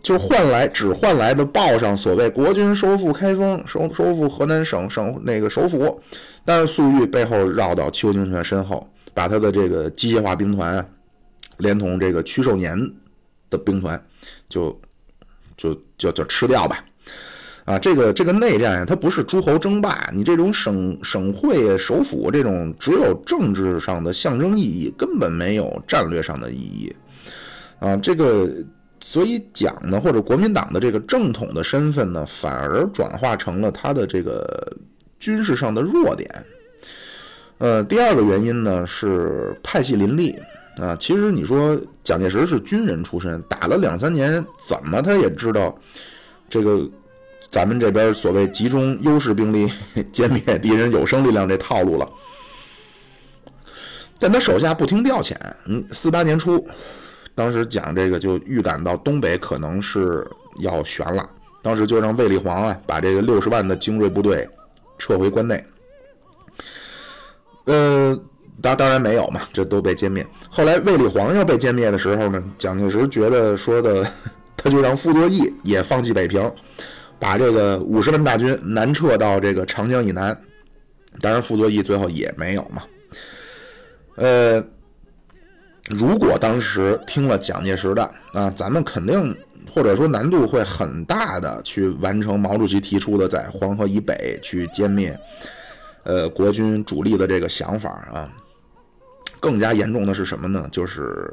就换来只换来的报上所谓国军收复开封，收收复河南省省那个首府。但是粟裕背后绕到邱清泉身后，把他的这个机械化兵团，连同这个屈寿年的兵团，就就就就吃掉吧。啊，这个这个内战呀，它不是诸侯争霸，你这种省省会首府这种只有政治上的象征意义，根本没有战略上的意义。啊，这个所以蒋呢，或者国民党的这个正统的身份呢，反而转化成了他的这个军事上的弱点。呃，第二个原因呢是派系林立啊。其实你说蒋介石是军人出身，打了两三年，怎么他也知道这个。咱们这边所谓集中优势兵力 歼灭敌人有生力量这套路了，但他手下不听调遣。嗯，四八年初，当时讲这个就预感到东北可能是要悬了，当时就让卫立煌啊把这个六十万的精锐部队撤回关内。呃，当当然没有嘛，这都被歼灭。后来卫立煌要被歼灭的时候呢，蒋介石觉得说的，他就让傅作义也放弃北平。把这个五十万大军南撤到这个长江以南，当然傅作义最后也没有嘛。呃，如果当时听了蒋介石的啊，咱们肯定或者说难度会很大的去完成毛主席提出的在黄河以北去歼灭呃国军主力的这个想法啊。更加严重的是什么呢？就是。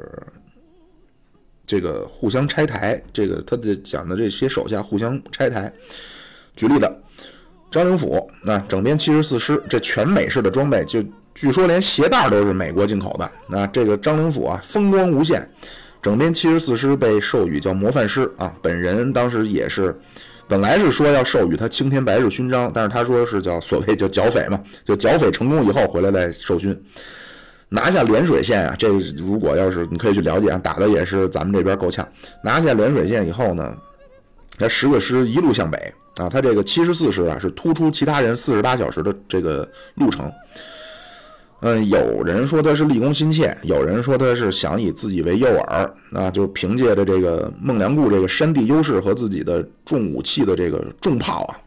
这个互相拆台，这个他的讲的这些手下互相拆台。举例的，张灵甫那整编七十四师，这全美式的装备，就据说连鞋带都是美国进口的。那这个张灵甫啊，风光无限，整编七十四师被授予叫模范师啊。本人当时也是，本来是说要授予他青天白日勋章，但是他说是叫所谓叫剿匪嘛，就剿匪成功以后回来再授勋。拿下涟水县啊，这如果要是你可以去了解啊，打的也是咱们这边够呛。拿下涟水县以后呢，他十个师一路向北啊，他这个七十四师啊是突出其他人四十八小时的这个路程。嗯，有人说他是立功心切，有人说他是想以自己为诱饵啊，就凭借着这个孟良崮这个山地优势和自己的重武器的这个重炮啊，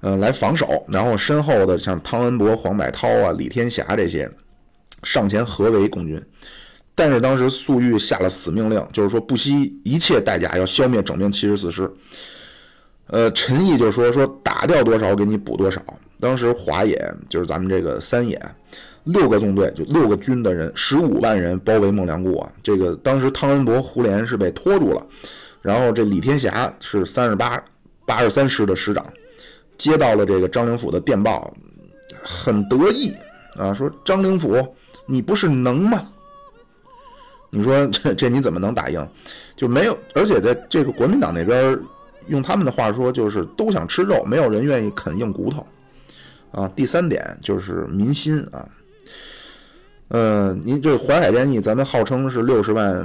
嗯，来防守，然后身后的像汤恩伯、黄百韬啊、李天霞这些。上前合围共军，但是当时粟裕下了死命令，就是说不惜一切代价要消灭整编七十四师。呃，陈毅就说说打掉多少给你补多少。当时华野就是咱们这个三野，六个纵队就六个军的人，十五万人包围孟良崮啊。这个当时汤恩伯、胡琏是被拖住了，然后这李天霞是三十八八十三师的师长，接到了这个张灵甫的电报，很得意啊，说张灵甫。你不是能吗？你说这 这你怎么能打赢？就没有，而且在这个国民党那边，用他们的话说，就是都想吃肉，没有人愿意啃硬骨头啊。第三点就是民心啊。嗯，您这淮海战役，咱们号称是六十万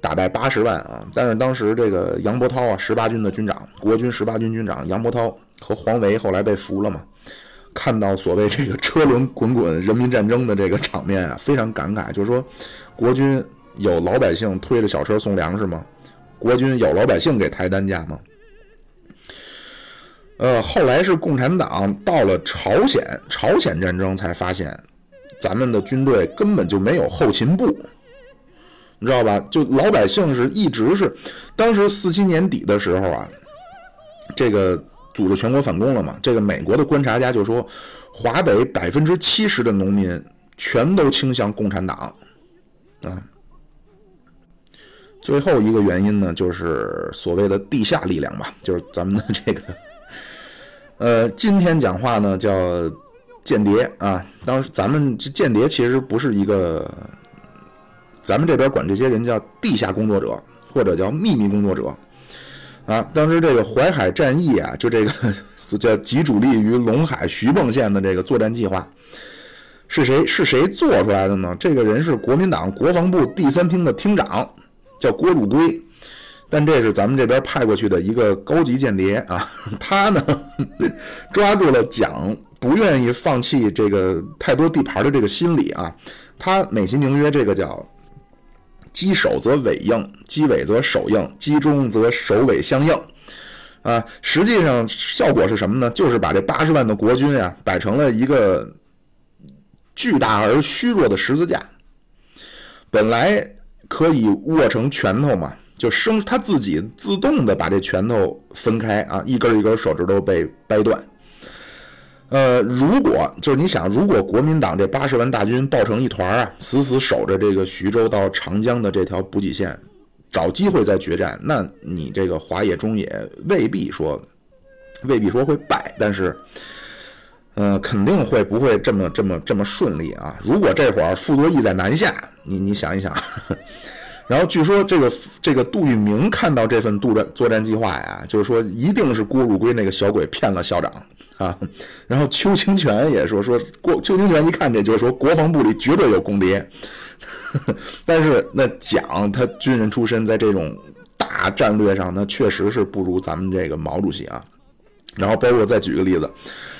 打败八十万啊，但是当时这个杨伯涛啊，十八军的军长，国军十八军军长杨伯涛和黄维后来被俘了嘛。看到所谓这个车轮滚滚、人民战争的这个场面啊，非常感慨。就是说，国军有老百姓推着小车送粮食吗？国军有老百姓给抬担架吗？呃，后来是共产党到了朝鲜，朝鲜战争才发现，咱们的军队根本就没有后勤部，你知道吧？就老百姓是一直是，当时四七年底的时候啊，这个。组织全国反攻了嘛？这个美国的观察家就说，华北百分之七十的农民全都倾向共产党，啊，最后一个原因呢，就是所谓的地下力量吧，就是咱们的这个，呃，今天讲话呢叫间谍啊。当时咱们这间谍其实不是一个，咱们这边管这些人叫地下工作者或者叫秘密工作者啊。当时这个淮海战役啊，就这个 叫集主力于陇海徐蚌县的这个作战计划。是谁是谁做出来的呢？这个人是国民党国防部第三厅的厅长，叫郭汝瑰。但这是咱们这边派过去的一个高级间谍啊。他呢 抓住了蒋不愿意放弃这个太多地盘的这个心理啊。他美其名曰这个叫“击首则尾应，击尾则首应，击中则首尾相应”啊。实际上效果是什么呢？就是把这八十万的国军啊摆成了一个。巨大而虚弱的十字架，本来可以握成拳头嘛，就生他自己自动的把这拳头分开啊，一根一根手指头被掰断。呃，如果就是你想，如果国民党这八十万大军抱成一团啊，死死守着这个徐州到长江的这条补给线，找机会再决战，那你这个华野、中野未必说未必说会败，但是。呃，肯定会不会这么这么这么顺利啊？如果这会儿傅作义在南下，你你想一想，然后据说这个这个杜聿明看到这份杜战作战计划呀，就是说一定是郭汝瑰那个小鬼骗了校长啊。然后邱清泉也说说郭邱清泉一看这就是说国防部里绝对有公谍，但是那蒋他军人出身，在这种大战略上，那确实是不如咱们这个毛主席啊。然后包括再举个例子。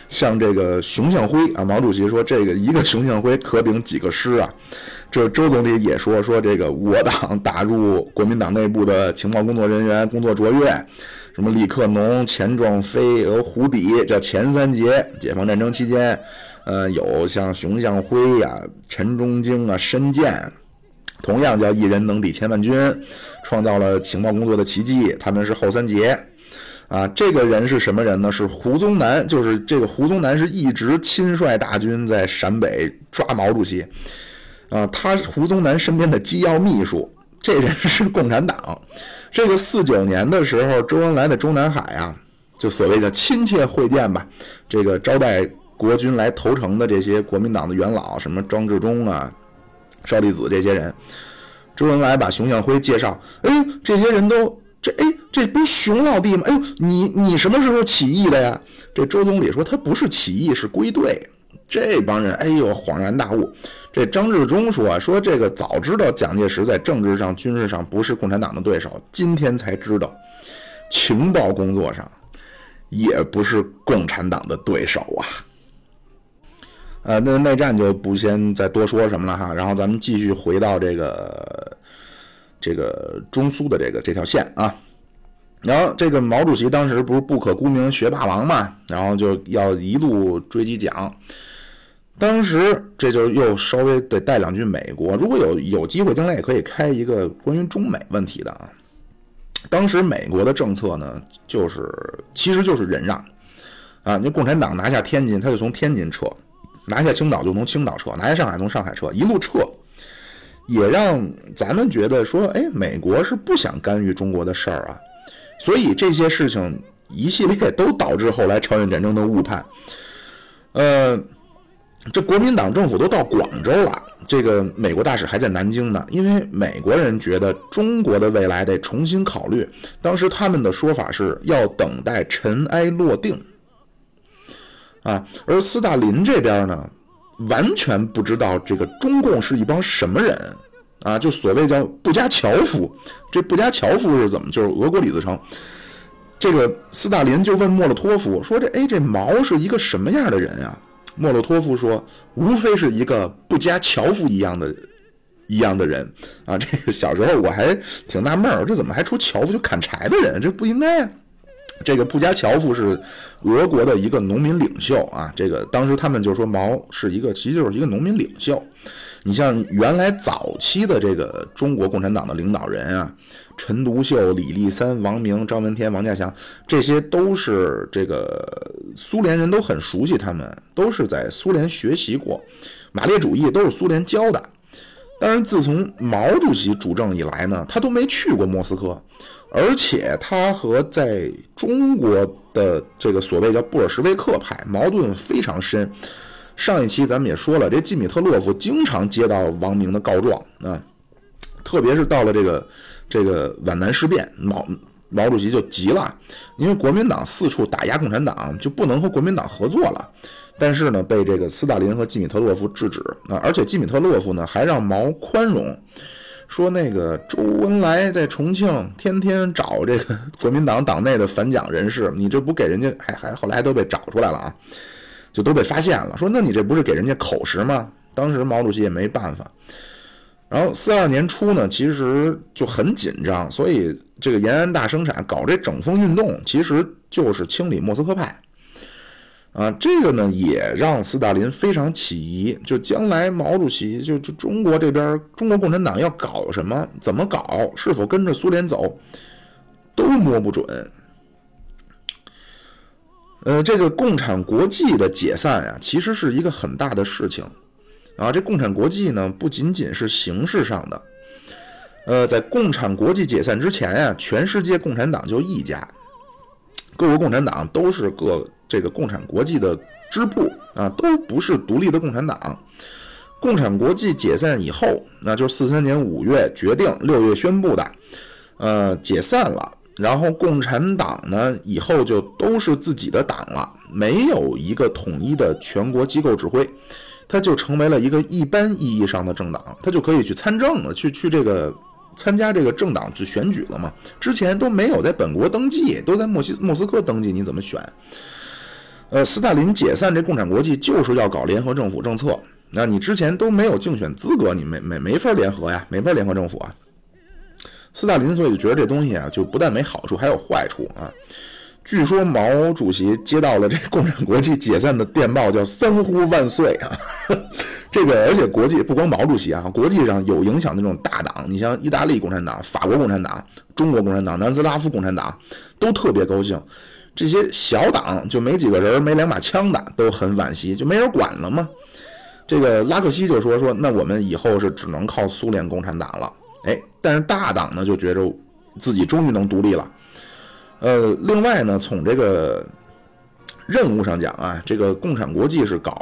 像这个熊向晖啊，毛主席说这个一个熊向晖可顶几个师啊。就周总理也说说这个我党打入国民党内部的情报工作人员工作卓越，什么李克农、钱壮飞和胡底叫前三杰。解放战争期间，呃，有像熊向晖呀、陈忠京啊、申健，同样叫一人能抵千万军，创造了情报工作的奇迹。他们是后三杰。啊，这个人是什么人呢？是胡宗南，就是这个胡宗南是一直亲率大军在陕北抓毛主席。啊，他胡宗南身边的机要秘书，这人是共产党。这个四九年的时候，周恩来的中南海啊，就所谓的亲切会见吧，这个招待国军来投诚的这些国民党的元老，什么庄治中啊、邵力子这些人，周恩来把熊向晖介绍，哎，这些人都。这哎，这不是熊老弟吗？哎呦，你你什么时候起义的呀？这周总理说他不是起义，是归队。这帮人哎呦恍然大悟。这张治中说啊说这个早知道蒋介石在政治上、军事上不是共产党的对手，今天才知道情报工作上也不是共产党的对手啊。呃，那内战就不先再多说什么了哈。然后咱们继续回到这个。这个中苏的这个这条线啊，然后这个毛主席当时不是不可沽名学霸王嘛，然后就要一路追击蒋。当时这就又稍微得带两句美国，如果有有机会，将来也可以开一个关于中美问题的啊。当时美国的政策呢，就是其实就是忍让啊，你共产党拿下天津，他就从天津撤；拿下青岛就从青岛撤；拿下上海从上海撤，一路撤。也让咱们觉得说，哎，美国是不想干预中国的事儿啊，所以这些事情一系列都导致后来朝鲜战争的误判。呃，这国民党政府都到广州了，这个美国大使还在南京呢，因为美国人觉得中国的未来得重新考虑。当时他们的说法是要等待尘埃落定啊，而斯大林这边呢？完全不知道这个中共是一帮什么人啊！就所谓叫布加乔夫，这布加乔夫是怎么？就是俄国李自成。这个斯大林就问莫洛托夫说：“这哎，这毛是一个什么样的人呀？”莫洛托夫说：“无非是一个布加乔夫一样的一样的人啊！”这个小时候我还挺纳闷儿，这怎么还出樵夫就砍柴的人？这不应该呀！这个布加乔夫是俄国的一个农民领袖啊，这个当时他们就说毛是一个，其实就是一个农民领袖。你像原来早期的这个中国共产党的领导人啊，陈独秀、李立三、王明、张闻天、王稼祥，这些都是这个苏联人都很熟悉，他们都是在苏联学习过，马列主义都是苏联教的。但是自从毛主席主政以来呢，他都没去过莫斯科，而且他和在中国的这个所谓叫布尔什维克派矛盾非常深。上一期咱们也说了，这季米特洛夫经常接到王明的告状啊，特别是到了这个这个皖南事变，毛 毛主席就急了，因为国民党四处打压共产党，就不能和国民党合作了。但是呢，被这个斯大林和季米特洛夫制止啊，而且季米特洛夫呢还让毛宽容，说那个周恩来在重庆天天找这个国民党党内的反蒋人士，你这不给人家还还后来还都被找出来了啊。就都被发现了，说那你这不是给人家口实吗？当时毛主席也没办法。然后四二年初呢，其实就很紧张，所以这个延安大生产搞这整风运动，其实就是清理莫斯科派。啊，这个呢也让斯大林非常起疑，就将来毛主席就就中国这边中国共产党要搞什么，怎么搞，是否跟着苏联走，都摸不准。呃，这个共产国际的解散啊，其实是一个很大的事情，啊，这共产国际呢，不仅仅是形式上的，呃，在共产国际解散之前呀，全世界共产党就一家，各国共产党都是各这个共产国际的支部啊，都不是独立的共产党。共产国际解散以后，那就四三年五月决定，六月宣布的，呃，解散了。然后共产党呢，以后就都是自己的党了，没有一个统一的全国机构指挥，他就成为了一个一般意义上的政党，他就可以去参政了，去去这个参加这个政党去选举了嘛。之前都没有在本国登记，都在莫西莫斯科登记，你怎么选？呃，斯大林解散这共产国际就是要搞联合政府政策，那你之前都没有竞选资格，你没没没法联合呀，没法联合政府啊。斯大林所以就觉得这东西啊，就不但没好处，还有坏处啊。据说毛主席接到了这共产国际解散的电报，叫三呼万岁啊！这个而且国际不光毛主席啊，国际上有影响的那种大党，你像意大利共产党、法国共产党、中国共产党、南斯拉夫共产党，都特别高兴。这些小党就没几个人，没两把枪的，都很惋惜，就没人管了嘛。这个拉克西就说说，那我们以后是只能靠苏联共产党了。哎，但是大党呢就觉着自己终于能独立了。呃，另外呢，从这个任务上讲啊，这个共产国际是搞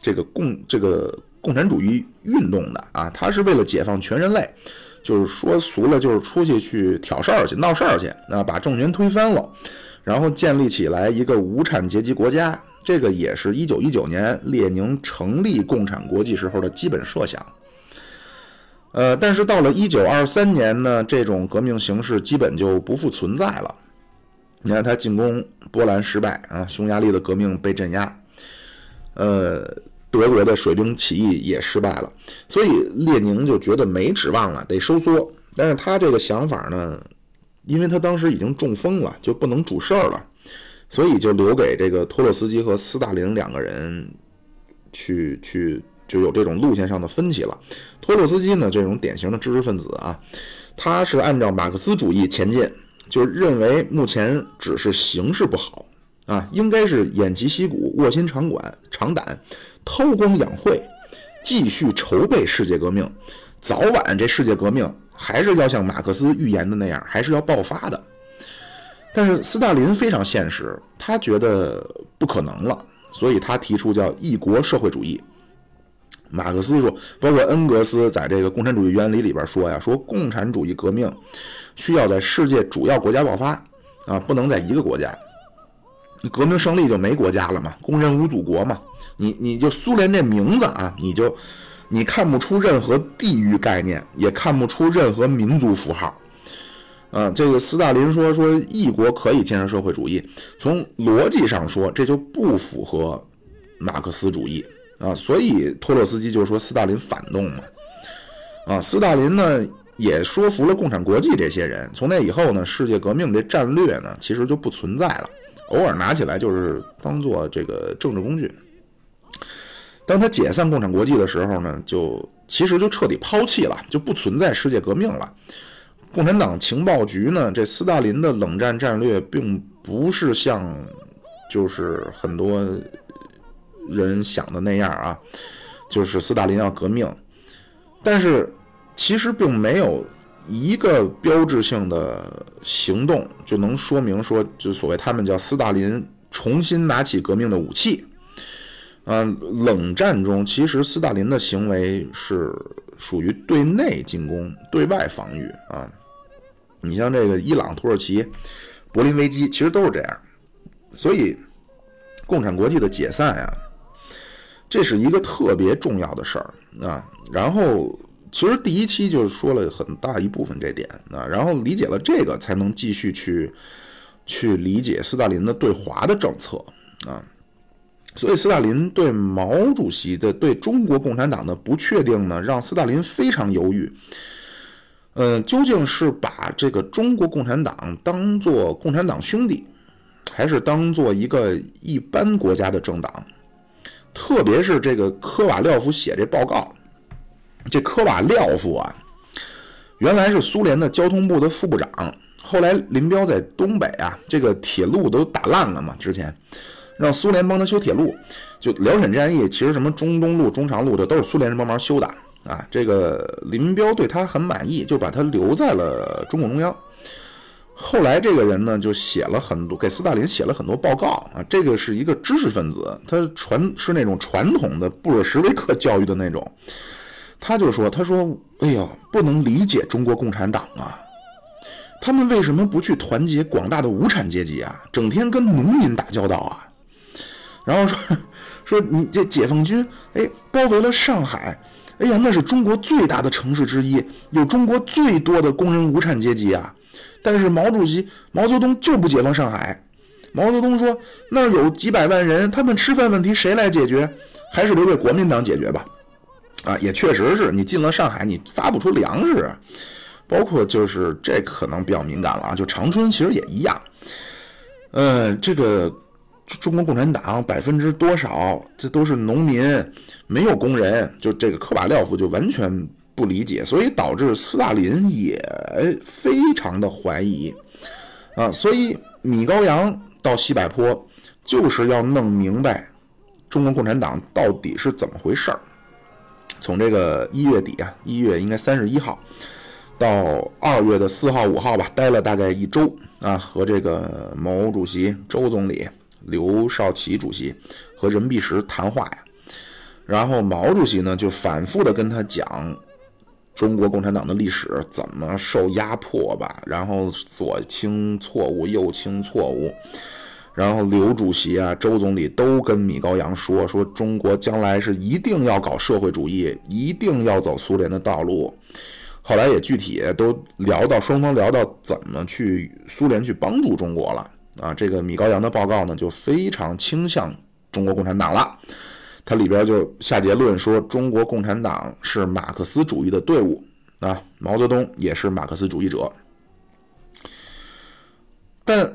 这个共这个共产主义运动的啊，它是为了解放全人类，就是说俗了，就是出去去挑事儿去、闹事儿去，啊，把政权推翻了，然后建立起来一个无产阶级国家。这个也是一九一九年列宁成立共产国际时候的基本设想。呃，但是到了一九二三年呢，这种革命形式基本就不复存在了。你看他进攻波兰失败啊，匈牙利的革命被镇压，呃，德国的水兵起义也失败了，所以列宁就觉得没指望了，得收缩。但是他这个想法呢，因为他当时已经中风了，就不能主事儿了，所以就留给这个托洛斯基和斯大林两个人去去。就有这种路线上的分歧了。托洛斯基呢，这种典型的知识分子啊，他是按照马克思主义前进，就认为目前只是形势不好啊，应该是偃旗息鼓、卧薪尝管、长胆、韬光养晦，继续筹备世界革命。早晚这世界革命还是要像马克思预言的那样，还是要爆发的。但是斯大林非常现实，他觉得不可能了，所以他提出叫一国社会主义。马克思说，包括恩格斯在这个《共产主义原理》里边说呀，说共产主义革命需要在世界主要国家爆发啊，不能在一个国家。你革命胜利就没国家了嘛，工人无祖国嘛。你你就苏联这名字啊，你就你看不出任何地域概念，也看不出任何民族符号。啊，这个斯大林说说一国可以建设社会主义，从逻辑上说，这就不符合马克思主义。啊，所以托洛斯基就说斯大林反动嘛，啊，斯大林呢也说服了共产国际这些人。从那以后呢，世界革命这战略呢其实就不存在了，偶尔拿起来就是当做这个政治工具。当他解散共产国际的时候呢，就其实就彻底抛弃了，就不存在世界革命了。共产党情报局呢，这斯大林的冷战战略并不是像就是很多。人想的那样啊，就是斯大林要革命，但是其实并没有一个标志性的行动就能说明说，就所谓他们叫斯大林重新拿起革命的武器。啊，冷战中其实斯大林的行为是属于对内进攻、对外防御啊。你像这个伊朗、土耳其、柏林危机，其实都是这样。所以，共产国际的解散呀，这是一个特别重要的事儿啊。然后，其实第一期就是说了很大一部分这点啊。然后理解了这个，才能继续去去理解斯大林的对华的政策啊。所以，斯大林对毛主席的对中国共产党的不确定呢，让斯大林非常犹豫。嗯，究竟是把这个中国共产党当做共产党兄弟，还是当做一个一般国家的政党？特别是这个科瓦廖夫写这报告，这科瓦廖夫啊，原来是苏联的交通部的副部长，后来林彪在东北啊，这个铁路都打烂了嘛，之前。让苏联帮他修铁路，就辽沈战役，其实什么中东路、中长路的都是苏联人帮忙修的啊。这个林彪对他很满意，就把他留在了中共中央。后来这个人呢，就写了很多给斯大林写了很多报告啊。这个是一个知识分子，他传是那种传统的布尔什维克教育的那种。他就说：“他说，哎呀，不能理解中国共产党啊，他们为什么不去团结广大的无产阶级啊？整天跟农民打交道啊？”然后说 说你这解放军哎包围了上海，哎呀那是中国最大的城市之一，有中国最多的工人无产阶级啊。但是毛主席毛泽东就不解放上海。毛泽东说那儿有几百万人，他们吃饭问题谁来解决？还是留给国民党解决吧。啊，也确实是你进了上海，你发不出粮食，包括就是这可能比较敏感了啊。就长春其实也一样。嗯，这个。中国共产党百分之多少？这都是农民，没有工人。就这个科瓦廖夫就完全不理解，所以导致斯大林也非常的怀疑啊。所以米高扬到西柏坡就是要弄明白中国共产党到底是怎么回事儿。从这个一月底啊，一月应该三十一号到二月的四号、五号吧，待了大概一周啊，和这个毛主席、周总理。刘少奇主席和任弼时谈话呀，然后毛主席呢就反复的跟他讲中国共产党的历史怎么受压迫吧，然后左倾错误，右倾错误，然后刘主席啊、周总理都跟米高扬说说中国将来是一定要搞社会主义，一定要走苏联的道路。后来也具体都聊到双方聊到怎么去苏联去帮助中国了。啊，这个米高扬的报告呢，就非常倾向中国共产党了。它里边就下结论说，中国共产党是马克思主义的队伍啊，毛泽东也是马克思主义者。但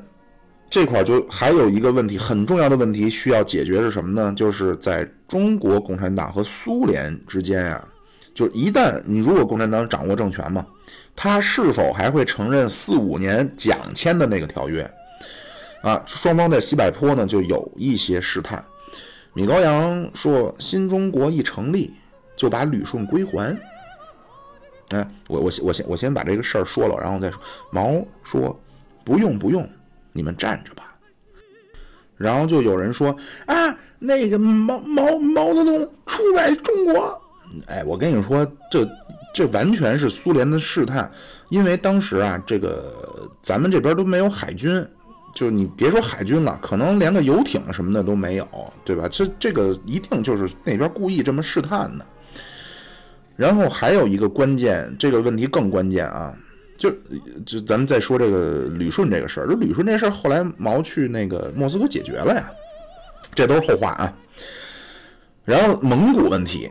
这块就还有一个问题，很重要的问题需要解决是什么呢？就是在中国共产党和苏联之间呀，就一旦你如果共产党掌握政权嘛，他是否还会承认四五年蒋签的那个条约？啊，双方在西柏坡呢就有一些试探。米高扬说：“新中国一成立，就把旅顺归还。”哎，我我我先我先把这个事儿说了，然后再说。毛说：“不用不用，你们站着吧。”然后就有人说：“啊，那个毛毛毛泽东出卖中国。”哎，我跟你说，这这完全是苏联的试探，因为当时啊，这个咱们这边都没有海军。就你别说海军了，可能连个游艇什么的都没有，对吧？这这个一定就是那边故意这么试探的。然后还有一个关键，这个问题更关键啊，就就咱们再说这个旅顺这个事儿。就旅顺这事儿，后来毛去那个莫斯科解决了呀，这都是后话啊。然后蒙古问题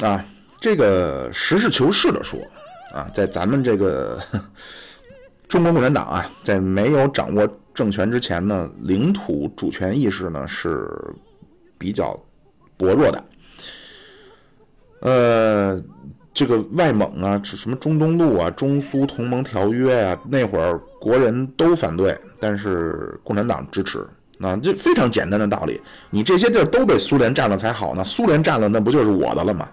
啊，这个实事求是的说啊，在咱们这个 中国共产党啊，在没有掌握。政权之前呢，领土主权意识呢是比较薄弱的。呃，这个外蒙啊，什么中东路啊、中苏同盟条约啊，那会儿国人都反对，但是共产党支持。啊，这非常简单的道理，你这些地儿都被苏联占了才好呢，苏联占了，那不就是我的了吗？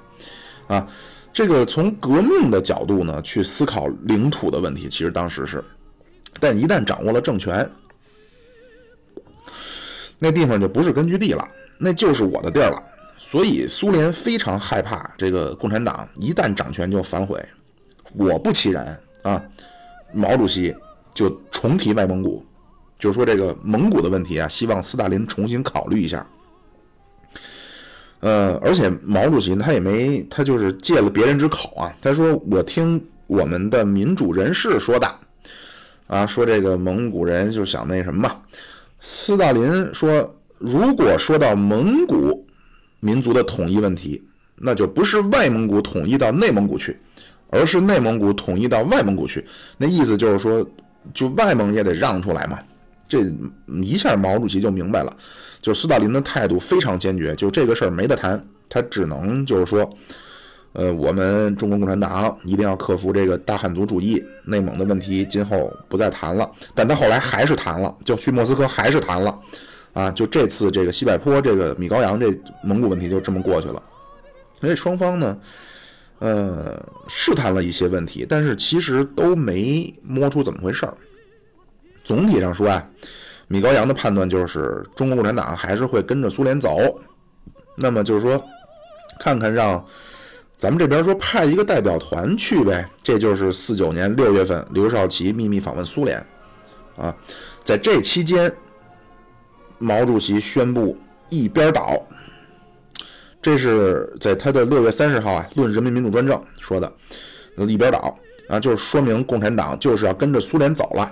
啊，这个从革命的角度呢去思考领土的问题，其实当时是，但一旦掌握了政权，那地方就不是根据地了，那就是我的地儿了。所以苏联非常害怕这个共产党一旦掌权就反悔。果不其然啊，毛主席就重提外蒙古，就是说这个蒙古的问题啊，希望斯大林重新考虑一下。呃，而且毛主席他也没，他就是借了别人之口啊。他说：“我听我们的民主人士说的，啊，说这个蒙古人就想那什么嘛。斯大林说，如果说到蒙古民族的统一问题，那就不是外蒙古统一到内蒙古去，而是内蒙古统一到外蒙古去。那意思就是说，就外蒙也得让出来嘛。这一下毛主席就明白了。”就斯大林的态度非常坚决，就这个事儿没得谈，他只能就是说，呃，我们中国共产党一定要克服这个大汉族主义，内蒙的问题今后不再谈了。但他后来还是谈了，就去莫斯科还是谈了，啊，就这次这个西柏坡这个米高扬这蒙古问题就这么过去了。所以双方呢，呃，试探了一些问题，但是其实都没摸出怎么回事儿。总体上说啊。米高扬的判断就是，中国共产党还是会跟着苏联走。那么就是说，看看让咱们这边说派一个代表团去呗。这就是四九年六月份，刘少奇秘密访问苏联啊。在这期间，毛主席宣布一边倒。这是在他的六月三十号啊，《论人民民主专政》说的，一边倒啊，就是说明共产党就是要跟着苏联走了。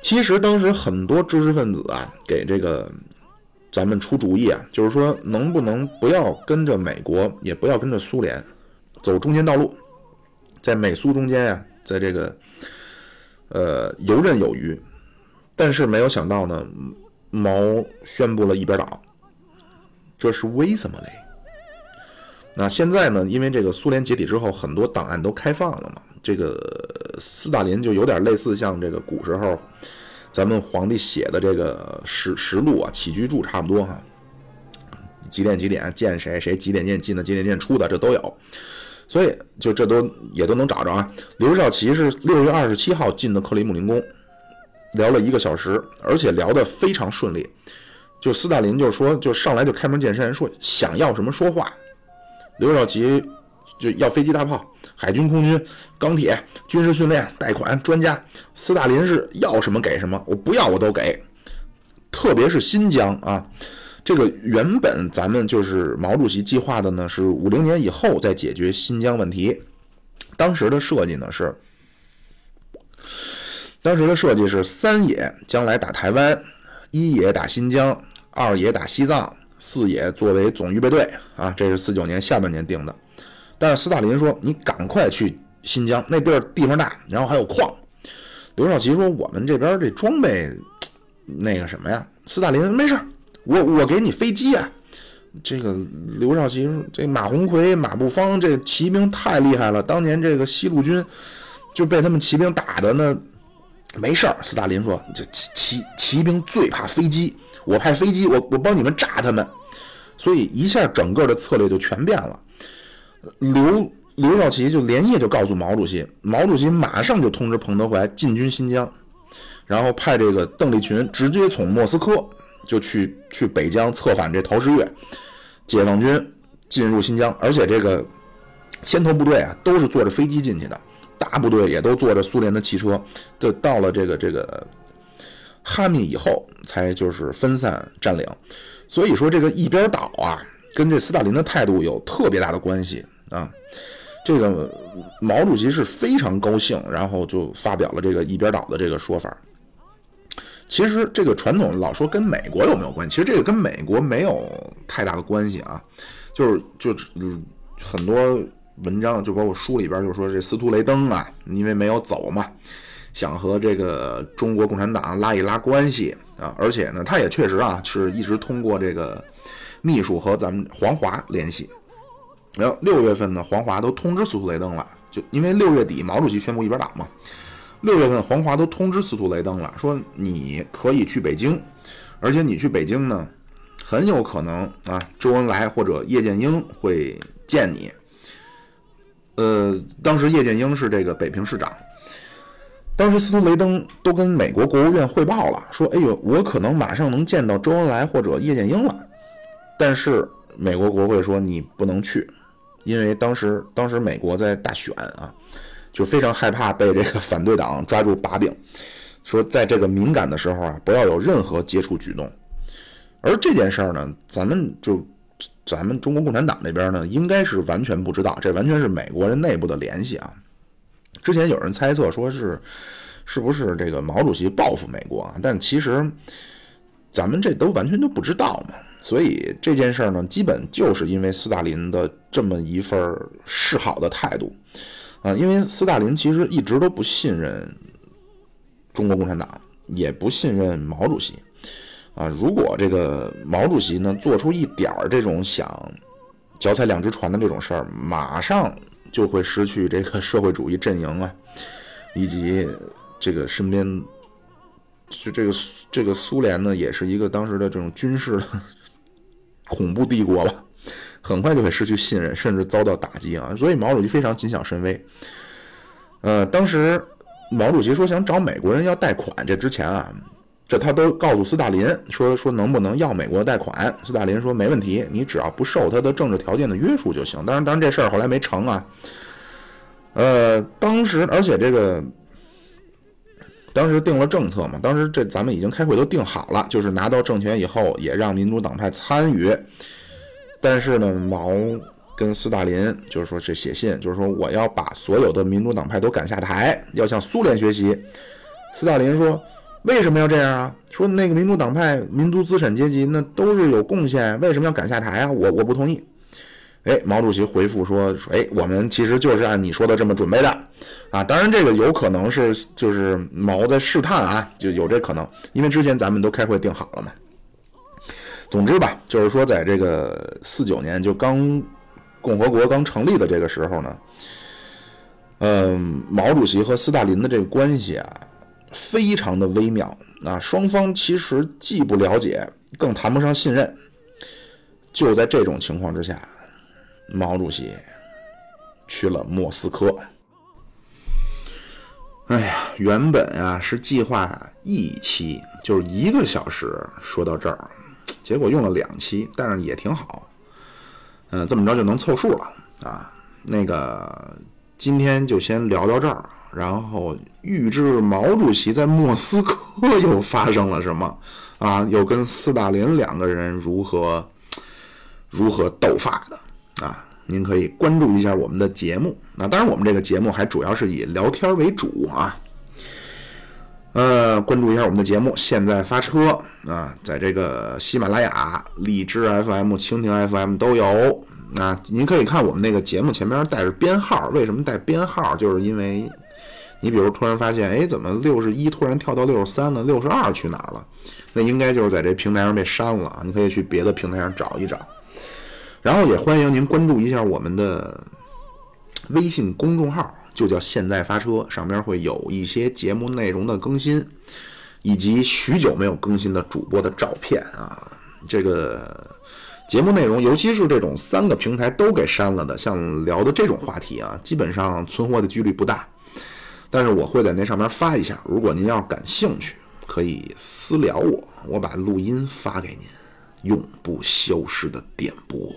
其实当时很多知识分子啊，给这个咱们出主意啊，就是说能不能不要跟着美国，也不要跟着苏联，走中间道路，在美苏中间呀，在这个呃游刃有余。但是没有想到呢，毛宣布了一边倒，这是为什么嘞？那现在呢，因为这个苏联解体之后，很多档案都开放了嘛。这个斯大林就有点类似像这个古时候，咱们皇帝写的这个实实录啊、起居注差不多哈。几点几点见谁，谁几点见进的，几点见出的，这都有。所以就这都也都能找着啊。刘少奇是六月二十七号进的克里姆林宫，聊了一个小时，而且聊得非常顺利。就斯大林就说，就上来就开门见山说想要什么说话。刘少奇。就要飞机大炮，海军空军，钢铁，军事训练，贷款，专家。斯大林是要什么给什么，我不要我都给。特别是新疆啊，这个原本咱们就是毛主席计划的呢，是五零年以后再解决新疆问题。当时的设计呢是，当时的设计是三野将来打台湾，一野打新疆，二野打西藏，四野作为总预备队啊，这是四九年下半年定的。但是斯大林说：“你赶快去新疆，那地儿地方大，然后还有矿。”刘少奇说：“我们这边这装备，那个什么呀？”斯大林说：“没事，我我给你飞机啊。”这个刘少奇说：“这马鸿逵、马步芳这骑兵太厉害了，当年这个西路军就被他们骑兵打的呢。”没事儿，斯大林说：“这骑骑骑兵最怕飞机，我派飞机，我我帮你们炸他们。”所以一下整个的策略就全变了。刘刘少奇就连夜就告诉毛主席，毛主席马上就通知彭德怀进军新疆，然后派这个邓力群直接从莫斯科就去去北疆策反这陶时岳，解放军进入新疆，而且这个先头部队啊都是坐着飞机进去的，大部队也都坐着苏联的汽车，就到了这个这个哈密以后才就是分散占领，所以说这个一边倒啊。跟这斯大林的态度有特别大的关系啊！这个毛主席是非常高兴，然后就发表了这个一边倒的这个说法。其实这个传统老说跟美国有没有关系，其实这个跟美国没有太大的关系啊。就是就，很多文章就包括书里边就说这司徒雷登啊，因为没有走嘛，想和这个中国共产党拉一拉关系啊，而且呢，他也确实啊是一直通过这个。秘书和咱们黄华联系，然后六月份呢，黄华都通知司徒雷登了，就因为六月底毛主席宣布一边倒嘛，六月份黄华都通知司徒雷登了，说你可以去北京，而且你去北京呢，很有可能啊，周恩来或者叶剑英会见你。呃，当时叶剑英是这个北平市长，当时斯图雷登都跟美国国务院汇报了，说：“哎呦，我可能马上能见到周恩来或者叶剑英了。”但是美国国会说你不能去，因为当时当时美国在大选啊，就非常害怕被这个反对党抓住把柄，说在这个敏感的时候啊，不要有任何接触举动。而这件事儿呢，咱们就。咱们中国共产党这边呢，应该是完全不知道，这完全是美国人内部的联系啊。之前有人猜测说是，是不是这个毛主席报复美国啊？但其实咱们这都完全都不知道嘛。所以这件事呢，基本就是因为斯大林的这么一份示好的态度啊。因为斯大林其实一直都不信任中国共产党，也不信任毛主席。啊，如果这个毛主席呢做出一点儿这种想脚踩两只船的这种事儿，马上就会失去这个社会主义阵营啊，以及这个身边就这个这个苏联呢，也是一个当时的这种军事恐怖帝国吧，很快就会失去信任，甚至遭到打击啊。所以毛主席非常谨小慎微。呃，当时毛主席说想找美国人要贷款，这之前啊。这他都告诉斯大林说说能不能要美国贷款？斯大林说没问题，你只要不受他的政治条件的约束就行。当然，当然这事儿后来没成啊。呃，当时而且这个当时定了政策嘛，当时这咱们已经开会都定好了，就是拿到政权以后也让民主党派参与。但是呢，毛跟斯大林就是说这写信，就是说我要把所有的民主党派都赶下台，要向苏联学习。斯大林说。为什么要这样啊？说那个民主党派、民族资产阶级那都是有贡献，为什么要赶下台啊？我我不同意。哎，毛主席回复说说，哎，我们其实就是按你说的这么准备的啊。当然，这个有可能是就是毛在试探啊，就有这可能，因为之前咱们都开会定好了嘛。总之吧，就是说在这个四九年就刚共和国刚成立的这个时候呢，嗯，毛主席和斯大林的这个关系啊。非常的微妙啊，双方其实既不了解，更谈不上信任。就在这种情况之下，毛主席去了莫斯科。哎呀，原本啊是计划一期，就是一个小时说到这儿，结果用了两期，但是也挺好。嗯，这么着就能凑数了啊。那个今天就先聊到这儿。然后预知毛主席在莫斯科又发生了什么啊？又跟斯大林两个人如何如何斗法的啊？您可以关注一下我们的节目。那当然，我们这个节目还主要是以聊天为主啊。呃，关注一下我们的节目，现在发车啊，在这个喜马拉雅、荔枝 FM、蜻蜓 FM 都有啊。您可以看我们那个节目前边带着编号，为什么带编号？就是因为。你比如突然发现，哎，怎么六十一突然跳到六十三了？六十二去哪儿了？那应该就是在这平台上被删了啊。你可以去别的平台上找一找。然后也欢迎您关注一下我们的微信公众号，就叫“现在发车”，上边会有一些节目内容的更新，以及许久没有更新的主播的照片啊。这个节目内容，尤其是这种三个平台都给删了的，像聊的这种话题啊，基本上存活的几率不大。但是我会在那上面发一下，如果您要感兴趣，可以私聊我，我把录音发给您，永不消失的点播。